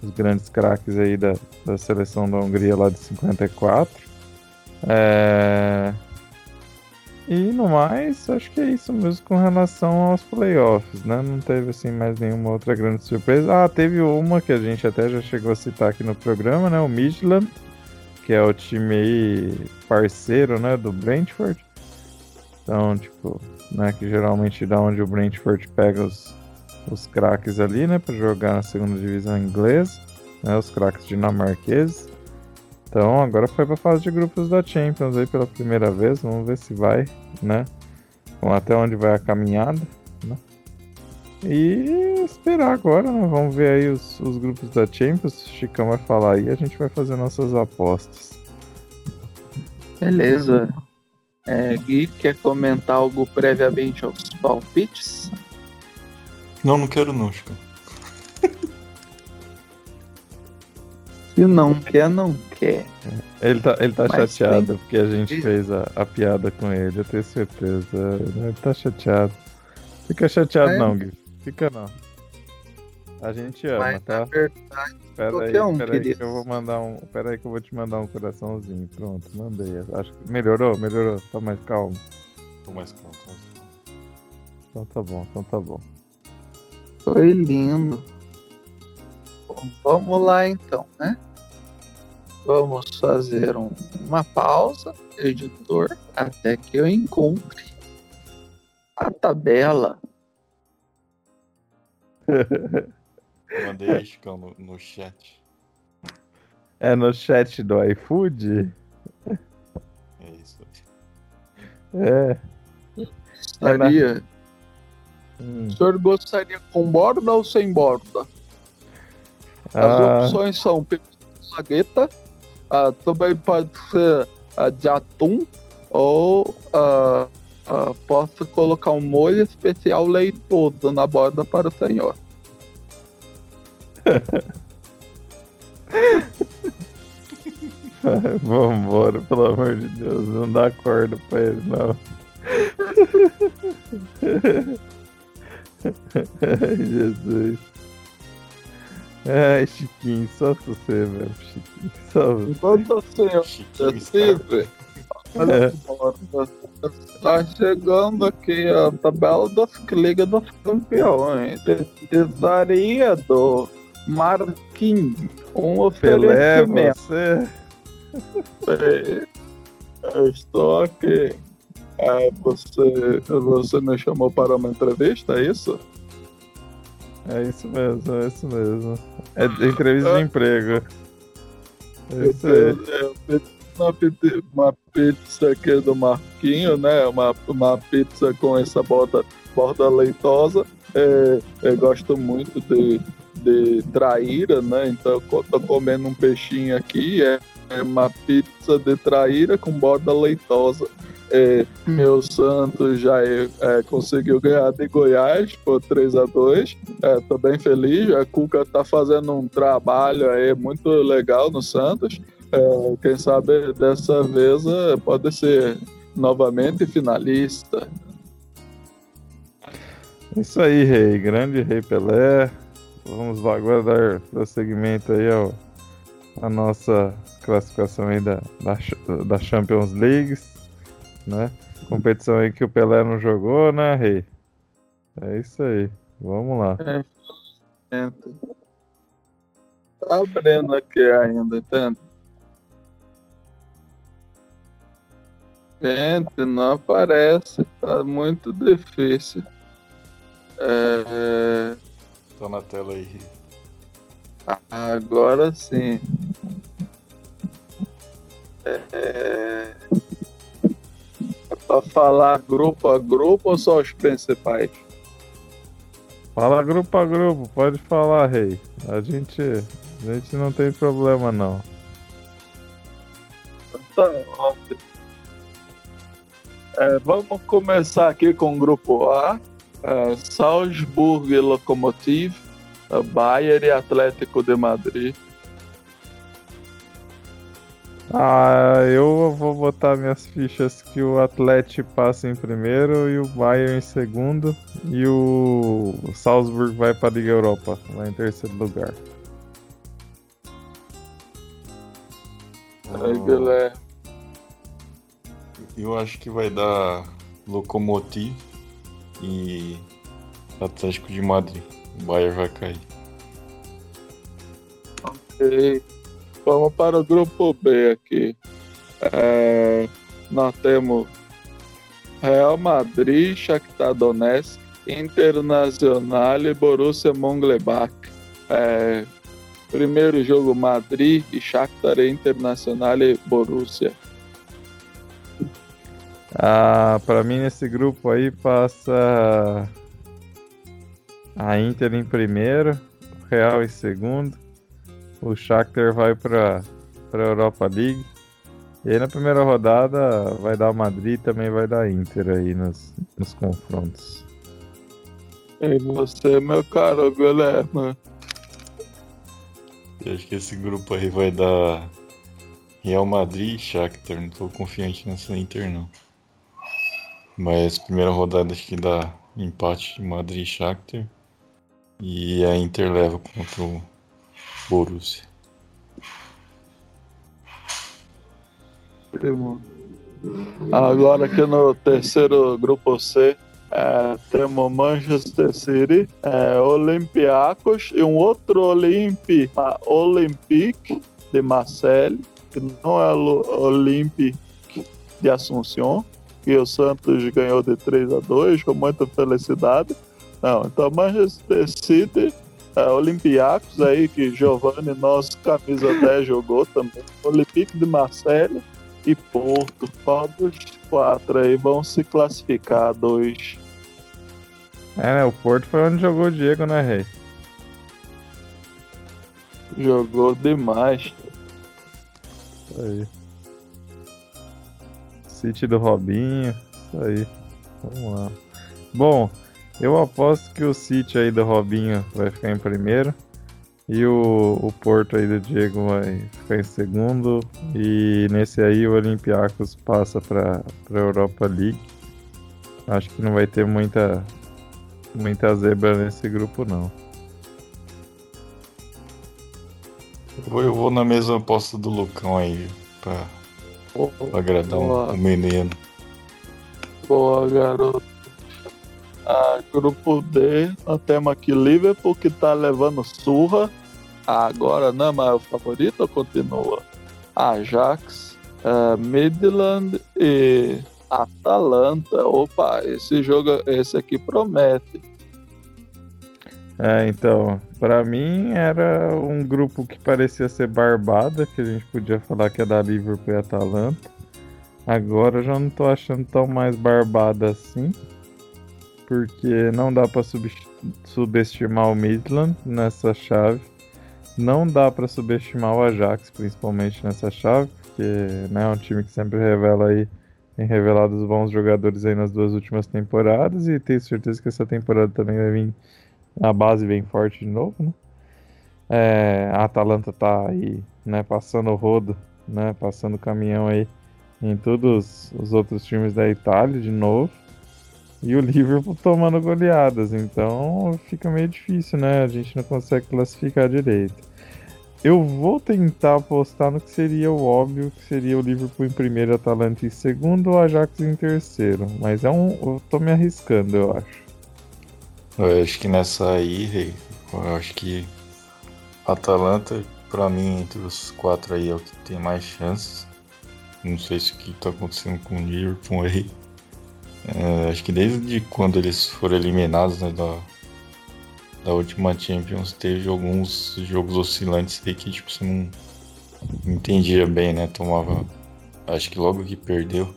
os grandes craques aí da, da seleção da Hungria lá de 54. É... E no mais, acho que é isso mesmo com relação aos playoffs, né? Não teve assim mais nenhuma outra grande surpresa. Ah, teve uma que a gente até já chegou a citar aqui no programa, né? O Midland, que é o time aí parceiro, né, do Brentford. Então, tipo, né, que geralmente dá onde o Brentford pega os, os craques ali, né, para jogar na segunda divisão inglesa, né, os craques dinamarqueses. Então agora foi para fase de grupos da Champions aí pela primeira vez, vamos ver se vai, né, até onde vai a caminhada, né. E esperar agora, né? Vamos ver aí os, os grupos da Champions. O Chicão vai falar aí, a gente vai fazer nossas apostas. Beleza. É, Gui, quer comentar algo previamente aos palpites? Não, não quero não, Chico. *laughs* Se não quer, não quer. Ele tá, ele tá chateado tem... porque a gente fez a, a, piada com ele, eu tenho certeza. Ele tá chateado. Fica chateado é. não, Gui. Fica não. A gente ama, Mas, tá? Verdade, espera aí, um espera aí que eu vou mandar um. Espera aí que eu vou te mandar um coraçãozinho. Pronto, mandei. Acho que melhorou, melhorou. Tá mais calmo. Tô mais calmo, tô mais calmo. Então tá bom, então tá bom. Foi lindo. Bom, vamos lá então, né? Vamos fazer um- uma pausa, editor, até que eu encontre a tabela. Mandei Chicão, no, no chat. É no chat do iFood? É isso. É. Gostaria. Hum. O senhor gostaria com borda ou sem borda? As Ah, opções são lagueta, ah, também pode ser ah, de atum, ou ah, posso colocar um molho especial leitoso na borda para o senhor. *laughs* vambora, pelo amor de Deus. Não dá corda pra ele, não. *laughs* Ai, *laughs* Jesus. Ai, Chiquinho, só você, velho. Chiquinho, só você. Enquanto senhor Chiquinho está... decide, olha a borda. Está chegando aqui a tabela das Liga dos Campeões. Precisaria do Marquinhos um Pelé, oferecimento. você. Ei, Eu estou aqui. É, você, você me chamou para uma entrevista, é isso? É isso mesmo, é isso mesmo. É entrevista de emprego. É isso aí. Pedi uma, uma pizza aqui do Marquinho, né? Uma, uma pizza com essa borda, borda leitosa. É, eu gosto muito de, de traíra, né? Então eu tô comendo um peixinho aqui. É, é uma pizza de traíra com borda leitosa. É, meu Santos já é, é, conseguiu ganhar de Goiás por 3 a 2 é, tô bem feliz. A Cuca tá fazendo um trabalho aí muito legal no Santos. É, quem sabe dessa vez é, pode ser novamente finalista. Isso aí, rei. Grande rei Pelé. Vamos agora dar prosseguimento aí ao, a nossa classificação aí da, da, da Champions League, né? Competição aí que o Pelé não jogou, né, rei? É isso aí. Vamos lá. Tá abrindo aqui ainda, entende? Gente, não aparece. Tá muito difícil. É, Tá na tela aí. agora sim. É, pra falar grupo a grupo ou só os principais? Fala grupo a grupo, pode falar, rei. A gente, a gente não tem problema, não. Tá ótimo. É, vamos começar aqui com o grupo A. É, Salzburg e Lokomotiv, Bayern e Atlético de Madrid. Ah, eu vou botar minhas fichas que o Atlético passa em primeiro e o Bayern em segundo. E o Salzburg vai para a Liga Europa, lá em terceiro lugar. Aí, Guilherme. Eu acho que vai dar Lokomotiv e Atlético de Madrid. O Bayern vai cair. Ok. Vamos para o grupo B aqui. É, nós temos Real Madrid, Shakhtar Donetsk, Internacional e Borussia Mönchengladbach. É, primeiro jogo Madrid e Shakhtar Internacional e Borussia. Ah, para mim nesse grupo aí passa a Inter em primeiro, Real em segundo, o Shakhtar vai para para Europa League. E aí na primeira rodada vai dar o Madrid e também vai dar Inter aí nos, nos confrontos. E você, meu caro Guilherme? Eu acho que esse grupo aí vai dar Real Madrid e Shakhtar. Não tô confiante nessa Inter, não. Mas primeira rodada acho que dá empate de Madrid e Shakhtar. E a Inter leva contra o Borussia. Agora aqui no terceiro grupo C, É, temos Manchester City, é, Olympiacos e um outro Olympi, a Olympique de Marseille, que não é o Olympique de Assunção, que o Santos ganhou de 3 a 2 com muita felicidade. Não, então Manchester City, é, Olympiacos aí, que Giovanni, nosso camisa 10, jogou também, Olympique de Marseille e Porto. Qual dos quatro aí vão se classificar? Dois. É, né? O Porto foi onde jogou o Diego, né, Rei? Jogou demais. Isso aí. City do Robinho. Isso aí. Vamos lá. Bom, eu aposto que o City aí do Robinho vai ficar em primeiro. E o, o Porto aí do Diego vai ficar em segundo. E nesse aí o Olympiacos passa para a Europa League. Acho que não vai ter muita, muita zebra nesse grupo não. Eu vou, eu vou na mesma aposta do Lucão aí, pra agradar o menino. Boa, garoto. Ah, grupo D, nós temos aqui Liverpool que tá levando surra. Ah, agora não é mais o favorito, continua. Ajax, uh, Midland e Atalanta. Opa, esse jogo, esse aqui promete. É, então, para mim era um grupo que parecia ser barbada, que a gente podia falar que é da Liverpool e Atalanta. Agora eu já não tô achando tão mais barbada assim porque não dá para subestimar o Midland nessa chave. Não dá para subestimar o Ajax, principalmente nessa chave, porque né, é um time que sempre revela aí, tem revelado os bons jogadores aí nas duas últimas temporadas e tenho certeza que essa temporada também vai vir a base bem forte de novo, né? É, a Atalanta tá aí, né, passando o rodo, né, passando caminhão aí em todos os outros times da Itália de novo e o Liverpool tomando goleadas. Então fica meio difícil, né? A gente não consegue classificar direito. Eu vou tentar apostar no que seria o óbvio, que seria o Liverpool em primeiro, Atalanta em segundo, o Ajax em terceiro. Mas é um. Eu tô me arriscando, eu acho. Eu acho que nessa aí, eu acho que Atalanta, para mim, entre os quatro aí é o que tem mais chances. Não sei se o que tá acontecendo com o Liverpool aí. É, acho que desde quando eles foram eliminados né, da, da última Champions, teve alguns jogos oscilantes aí que tipo, você não entendia bem, né? Tomava. Acho que logo que perdeu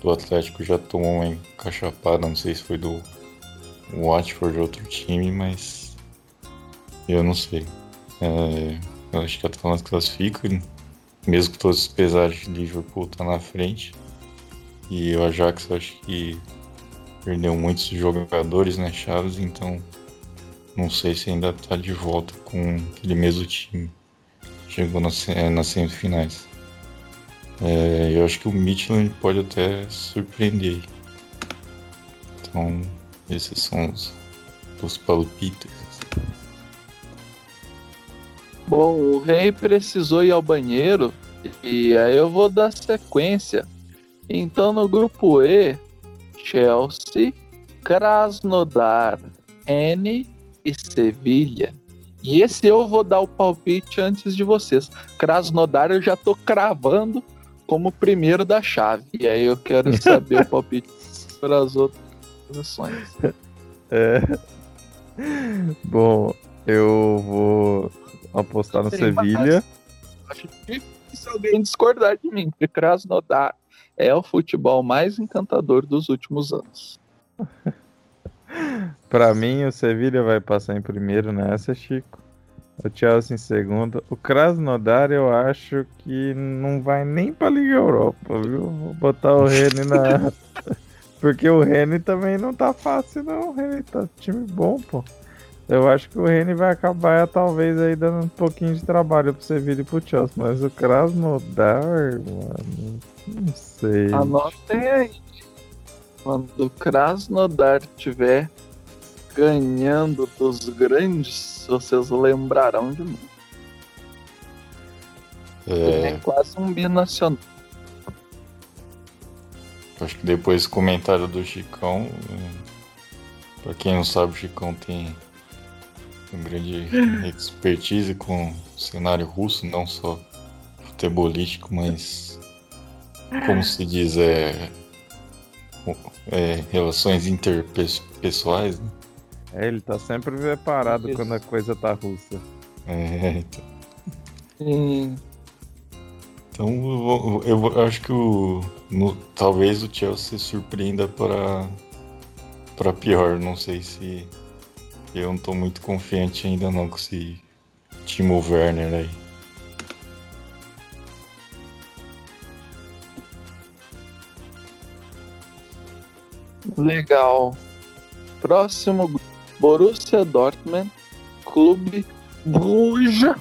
do Atlético já tomou uma encaixapada, não sei se foi do Watford ou outro time, mas eu não sei. É, eu acho que a Atalanta classifica, mesmo que todos os pesares de Liverpool tá na frente. E o Ajax acho que perdeu muitos jogadores, né, chaves, então não sei se ainda tá de volta com aquele mesmo time. Chegou nas, é, nas semifinais. É, eu acho que o Midland pode até surpreender. Então, esses são os, os. Bom, o rei precisou ir ao banheiro e aí eu vou dar sequência. Então no grupo E, Chelsea, Krasnodar, N e Sevilha. E esse eu vou dar o palpite antes de vocês. Krasnodar eu já tô cravando como primeiro da chave. E aí eu quero *laughs* saber o palpite para as outras posições. É. Bom, eu vou apostar no Sevilha. Acho difícil alguém discordar de mim, porque Krasnodar é o futebol mais encantador dos últimos anos. *laughs* Para mim, o Sevilha vai passar em primeiro nessa, Chico. O Chelsea em segundo. O Krasnodar eu acho que não vai nem pra Liga Europa, viu? Vou botar o Rene na. *laughs* Porque o Rene também não tá fácil, não. O Rene tá time bom, pô. Eu acho que o Rene vai acabar, talvez, aí dando um pouquinho de trabalho pro Sevilha e pro Chelsea. Mas o Krasnodar, mano, não sei. Anotem aí. Quando o Krasnodar tiver ganhando dos grandes, vocês lembrarão de mim. É, é quase um binacional. Acho que depois do comentário do Chicão, para quem não sabe, o Chicão tem uma grande *laughs* expertise com o cenário russo, não só futebolístico, mas como se diz, é, é relações interpessoais, né? É, ele tá sempre preparado Isso. quando a coisa tá russa. É, então. Hum. Então eu, eu, eu, acho que o. No, talvez o Chelsea surpreenda para para pior. Não sei se. Eu não tô muito confiante ainda não com esse Timo Werner aí. Legal. Próximo Borussia Dortmund, Clube Bruja,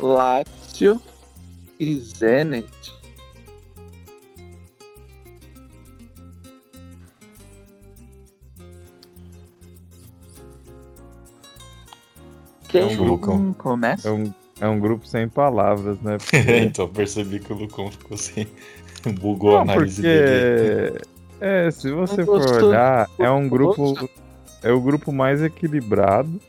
Lazio e Zenit. Quem é um, começa? É um, é um grupo sem palavras, né? *laughs* Porque... então, percebi que o Lucão ficou sem. Bugou Não, a análise porque... dele. É, se você for olhar, é um grupo. É o grupo mais equilibrado.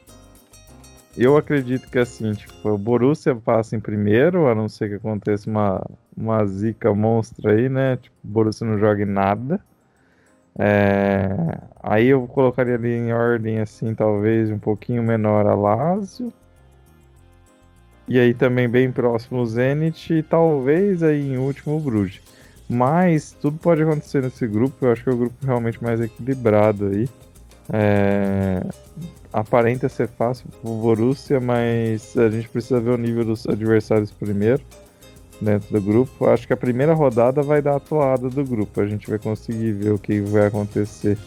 Eu acredito que assim, tipo, o Borussia passa em primeiro, a não ser que aconteça uma, uma zica monstra aí, né? Tipo, o Borussia não joga em nada. É... Aí eu colocaria ali em ordem, assim, talvez um pouquinho menor a Lazio. E aí também bem próximo o Zenit e talvez aí em último o Bruges. Mas tudo pode acontecer nesse grupo. Eu acho que é o grupo realmente mais equilibrado aí. É... Aparenta ser fácil pro Borussia, mas a gente precisa ver o nível dos adversários primeiro dentro do grupo. Acho que a primeira rodada vai dar a toada do grupo. A gente vai conseguir ver o que vai acontecer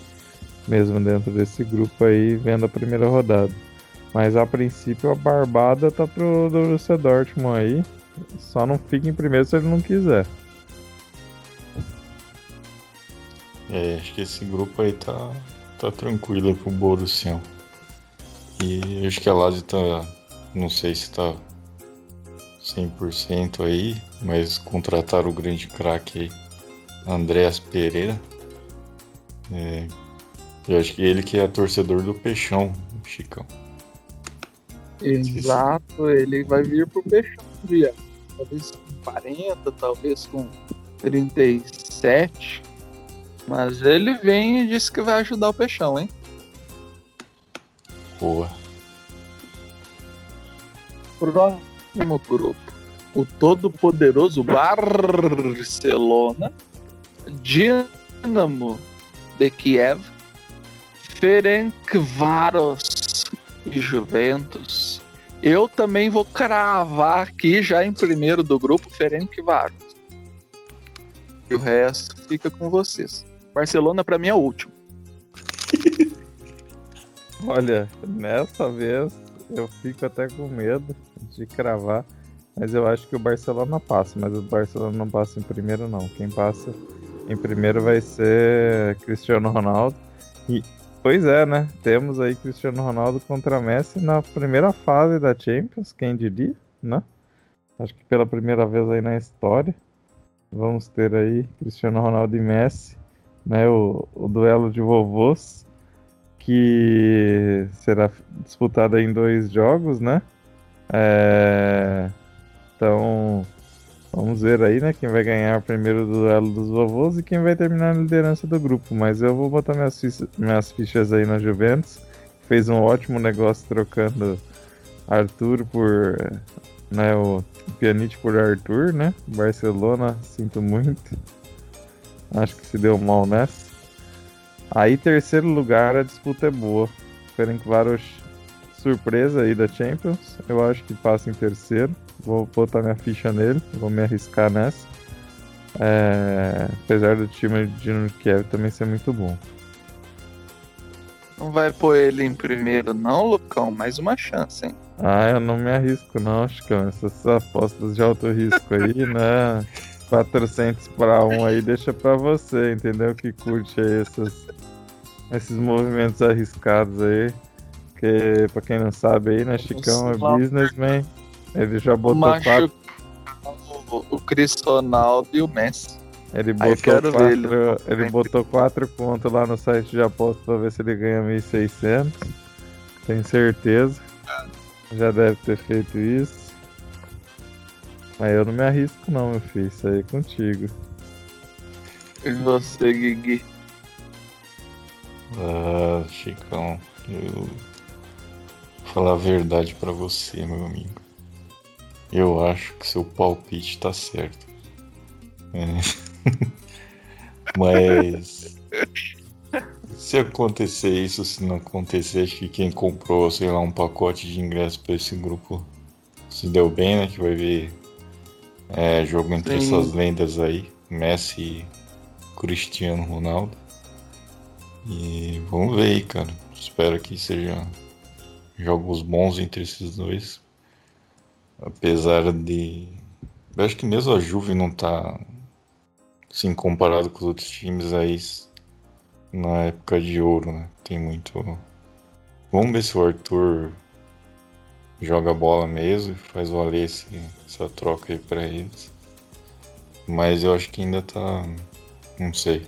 mesmo dentro desse grupo aí, vendo a primeira rodada. Mas a princípio a barbada tá pro Borussia Dortmund aí. Só não fica em primeiro se ele não quiser. É, acho que esse grupo aí tá, tá tranquilo pro Borussia. E acho que a Lazio tá. Não sei se tá 100% aí, mas contrataram o grande craque Andréas Pereira. É, eu acho que ele que é torcedor do Peixão, Chicão. Exato, ele vai vir pro Peixão dia. Talvez com 40, talvez com 37. Mas ele vem e disse que vai ajudar o Peixão, hein? Boa. Próximo grupo. O todo-poderoso Barcelona, Dinamo de Kiev, Ferencváros e Juventus. Eu também vou cravar aqui já em primeiro do grupo Ferencváros. E o resto fica com vocês. Barcelona para mim é o último. *laughs* Olha, nessa vez eu fico até com medo de cravar, mas eu acho que o Barcelona passa, mas o Barcelona não passa em primeiro não. Quem passa em primeiro vai ser Cristiano Ronaldo. E pois é, né? Temos aí Cristiano Ronaldo contra Messi na primeira fase da Champions, quem diria, né? Acho que pela primeira vez aí na história. Vamos ter aí Cristiano Ronaldo e Messi né, o, o duelo de vovôs, que será disputado em dois jogos, né? É... Então, vamos ver aí, né? Quem vai ganhar o primeiro duelo dos vovôs e quem vai terminar na liderança do grupo. Mas eu vou botar minhas, fichas, minhas fichas aí na Juventus. Fez um ótimo negócio trocando Arthur por. Né, o Pianite por Arthur, né? Barcelona, sinto muito. Acho que se deu mal nessa. Aí, terceiro lugar, a disputa é boa. Ferencváros, surpresa aí da Champions. Eu acho que passa em terceiro. Vou botar minha ficha nele, vou me arriscar nessa. É... Apesar do time de Dinamo Kiev também ser muito bom. Não vai pôr ele em primeiro, não, Lucão? Mais uma chance, hein? Ah, eu não me arrisco, não, Chicão. Essas apostas de alto risco aí, *laughs* né? 400 para um aí deixa para você, entendeu? Que curte aí esses, esses movimentos arriscados aí. Que, pra quem não sabe aí, né? Chicão é businessman. Ele já botou Macho, quatro... O, o Cristo Ronaldo e o Messi. Ele botou, quatro, ver ele. ele botou quatro contos lá no site de aposta pra ver se ele ganha 1.600. Tenho certeza. Já deve ter feito isso. Mas eu não me arrisco não, meu filho. Isso aí é contigo. E você, Guigui? Ah, Chicão, eu vou falar a verdade para você, meu amigo. Eu acho que seu palpite tá certo. É. *laughs* Mas se acontecer isso, se não acontecer, acho que quem comprou, sei lá, um pacote de ingressos para esse grupo se deu bem, né? Que vai ver é, jogo entre essas lendas aí, Messi e Cristiano Ronaldo. E vamos ver aí, cara. Espero que seja jogos bons entre esses dois. Apesar de. Eu acho que mesmo a Juve não tá. Assim, comparado com os outros times aí. Na época de ouro, né? Tem muito. Vamos ver se o Arthur joga bola mesmo e faz valer esse, essa troca aí pra eles. Mas eu acho que ainda tá. Não sei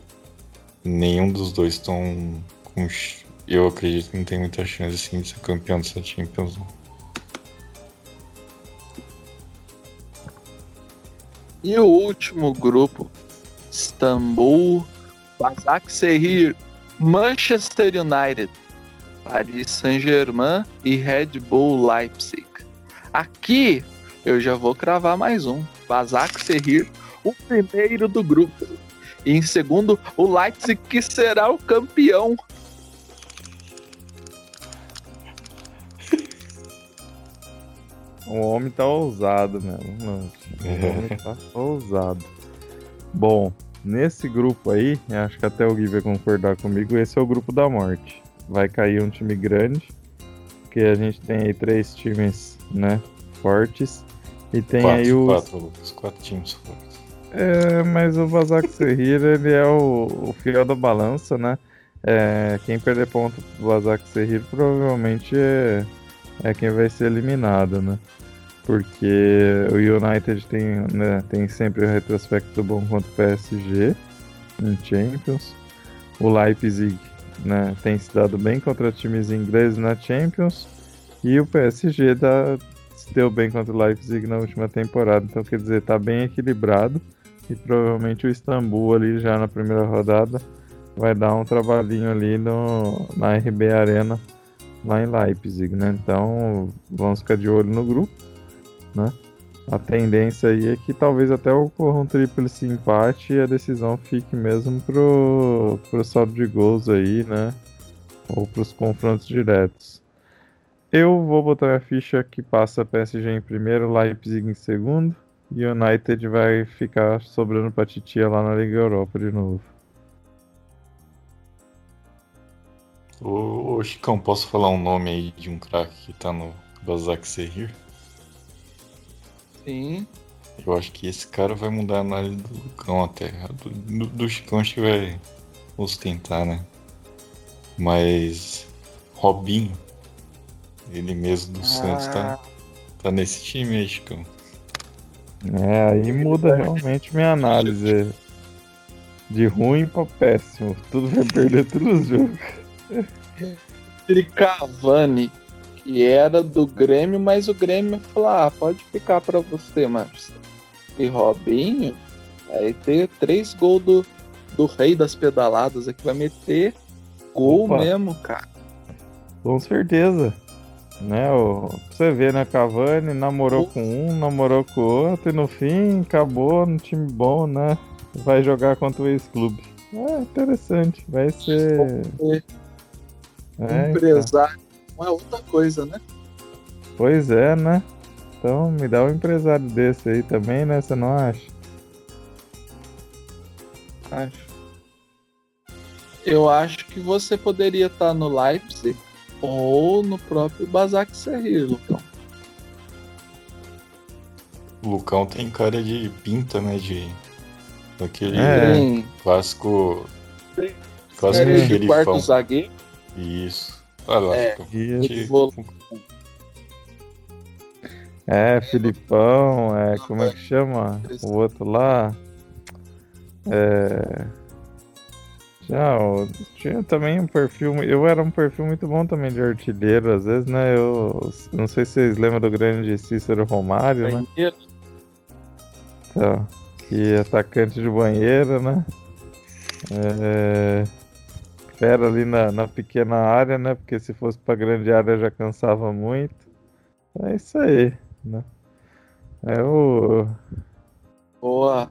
nenhum dos dois estão com. Eu acredito que não tem muita chance assim, de ser campeão dessa Champions. E o último grupo: Istambul, Basak Sehir, Manchester United, Paris Saint-Germain e Red Bull Leipzig. Aqui eu já vou cravar mais um: Basak Sehir, o primeiro do grupo. E em segundo, o Leipzig, que será o campeão. O homem tá ousado mesmo. O homem tá ousado. Bom, nesse grupo aí, acho que até o Gui vai concordar comigo, esse é o grupo da morte. Vai cair um time grande, porque a gente tem aí três times, né, fortes. E tem quatro, aí os... Quatro, Lucas, quatro times fortes. É, mas o Basak Serrir, ele é o, o fiel da balança, né? É, quem perder ponto pro Basak Serrir provavelmente é, é quem vai ser eliminado, né? Porque o United tem, né, tem sempre o retrospecto bom contra o PSG em Champions. O Leipzig né, tem se dado bem contra times ingleses na Champions. E o PSG dá, se deu bem contra o Leipzig na última temporada. Então, quer dizer, tá bem equilibrado. E provavelmente o Istambul ali já na primeira rodada vai dar um trabalhinho ali no, na RB Arena lá em Leipzig, né? Então vamos ficar de olho no grupo, né? A tendência aí é que talvez até ocorra um tríplice empate e a decisão fique mesmo pro, pro saldo de gols aí, né? Ou pros confrontos diretos. Eu vou botar minha ficha que passa PSG em primeiro, Leipzig em segundo. E United vai ficar sobrando pra titia lá na Liga Europa de novo. Ô, ô Chicão, posso falar um nome aí de um craque que tá no Bazak Serrir? Sim. Eu acho que esse cara vai mudar a análise do Lucão até. Do, do, do Chicão acho que vai ostentar, né? Mas Robinho, ele mesmo do ah. Santos, tá, tá nesse time aí, Chicão. É, aí muda realmente minha análise. De ruim pra péssimo. Tudo vai perder todos os jogos. Ele Cavani, que era do Grêmio, mas o Grêmio falou: ah, pode ficar pra você, Marcos. E Robinho, aí tem três gols do, do rei das pedaladas aqui, vai meter gol Opa. mesmo, cara. Com certeza. Né, o, você vê, né? Cavani namorou com um, namorou com o outro e no fim acabou no time bom, né? Vai jogar contra o ex-clube. É interessante, vai ser. É, empresário é outra coisa, né? Pois é, né? Então me dá um empresário desse aí também, né? Você não acha? Acho. Eu acho que você poderia estar no Leipzig ou no próprio Basak Serrir, Lucão. O Lucão tem cara de pinta, né? De. Daquele é. clássico. Clássico é, de quarto zagueiro. Isso. Olha lá, é. É, Filipão, é, como é que chama? O outro lá. É... Já, tinha também um perfil. Eu era um perfil muito bom também de artilheiro, às vezes, né? Eu não sei se vocês lembram do grande Cícero Romário, né? Então, que atacante de banheiro, né? É... Fera ali na, na pequena área, né? Porque se fosse pra grande área já cansava muito. É isso aí, né? É o. Boa.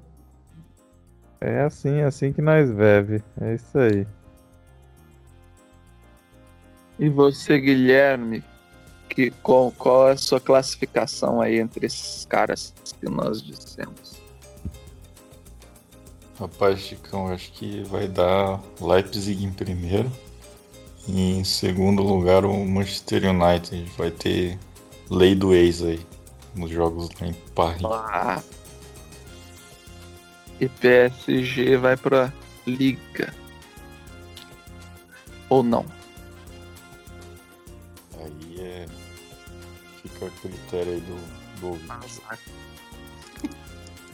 É assim, é assim que nós bebe. É isso aí. E você, Guilherme, que, qual, qual é a sua classificação aí entre esses caras que nós dissemos? Rapaz, Chicão, acho que vai dar Leipzig em primeiro. E em segundo lugar, o Manchester United. Vai ter lei do ex aí nos jogos lá em Paris. Ah, e PSG vai pra Liga. Ou não? Aí é. Fica a critério aí do, do.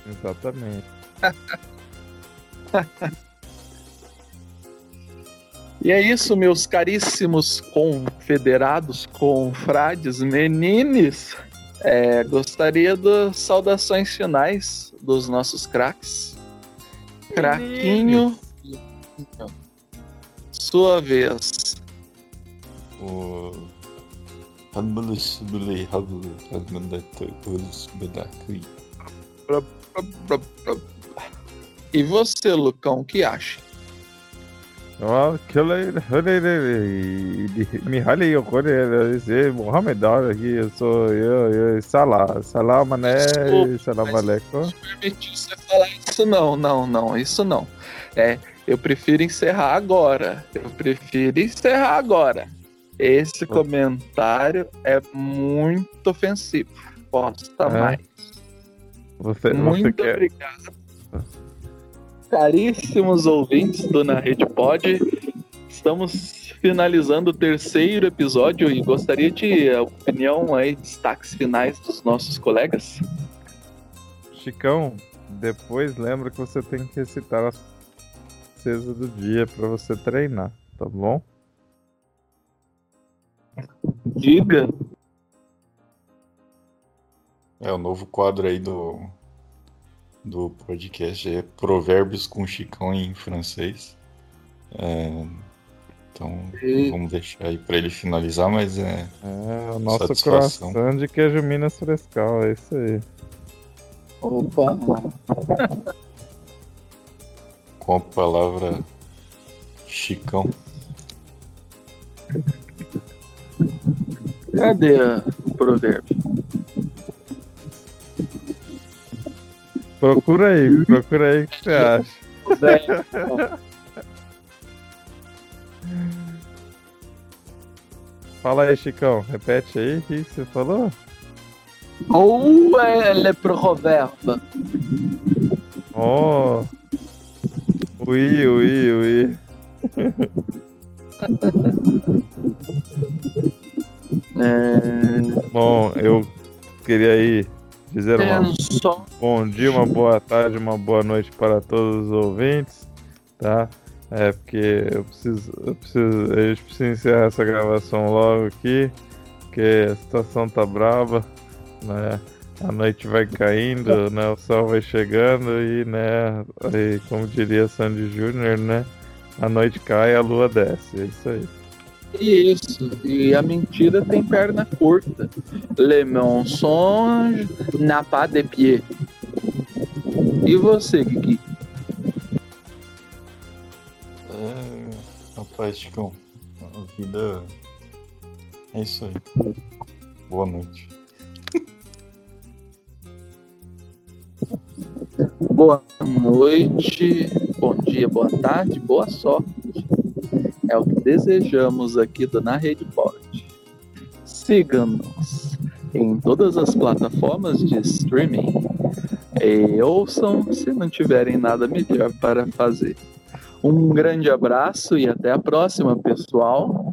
Exatamente. *laughs* E é isso, meus caríssimos confederados, confrades, menines. É, gostaria das saudações finais dos nossos craques. Craquinho. Sua vez. O. E você, Lucão, o que acha? Mihaly Yokore, Mohamed aqui, eu sou eu, eu, Salah, Salah Mané, Salam Aleikum. Não permitiu você falar isso não, não, não, isso não. É, eu prefiro encerrar agora, eu prefiro encerrar agora. Esse comentário é muito ofensivo, posta é. mais. Você, muito você quer... Caríssimos ouvintes do Na Rede Pod, estamos finalizando o terceiro episódio e gostaria de opinião aí, destaques finais dos nossos colegas. Chicão, depois lembra que você tem que recitar as princesas do dia para você treinar, tá bom? Diga. É o novo quadro aí do do podcast é Provérbios com Chicão em francês. É, então e... vamos deixar aí para ele finalizar, mas é. É o nosso coração de queijo Minas Frescal, é isso aí. Opa! Com a palavra Chicão. Cadê o provérbio? Procura aí, procura aí o que você acha. *laughs* Fala aí, Chicão. Repete aí o que você falou. Ou é le proverbe? Oh. Ui, ui, ui. *laughs* é... Bom, eu queria ir dizer uma, bom dia, uma boa tarde, uma boa noite para todos os ouvintes, tá? É porque eu preciso, eu preciso, a gente precisa encerrar essa gravação logo aqui, porque a situação tá brava, né? A noite vai caindo, né? O sol vai chegando e, né? Aí, como diria Sandy Júnior, né? A noite cai, a lua desce, é isso aí. Isso, e a mentira tem perna curta. Le mensonge n'a pas de pied. E você, Kiki? É, rapaz, Chicão, a vida é isso aí. Boa noite. Boa noite, bom dia, boa tarde, boa sorte. É o que desejamos aqui do Na Rede Pod. Siga-nos em todas as plataformas de streaming e ouçam se não tiverem nada melhor para fazer. Um grande abraço e até a próxima, pessoal.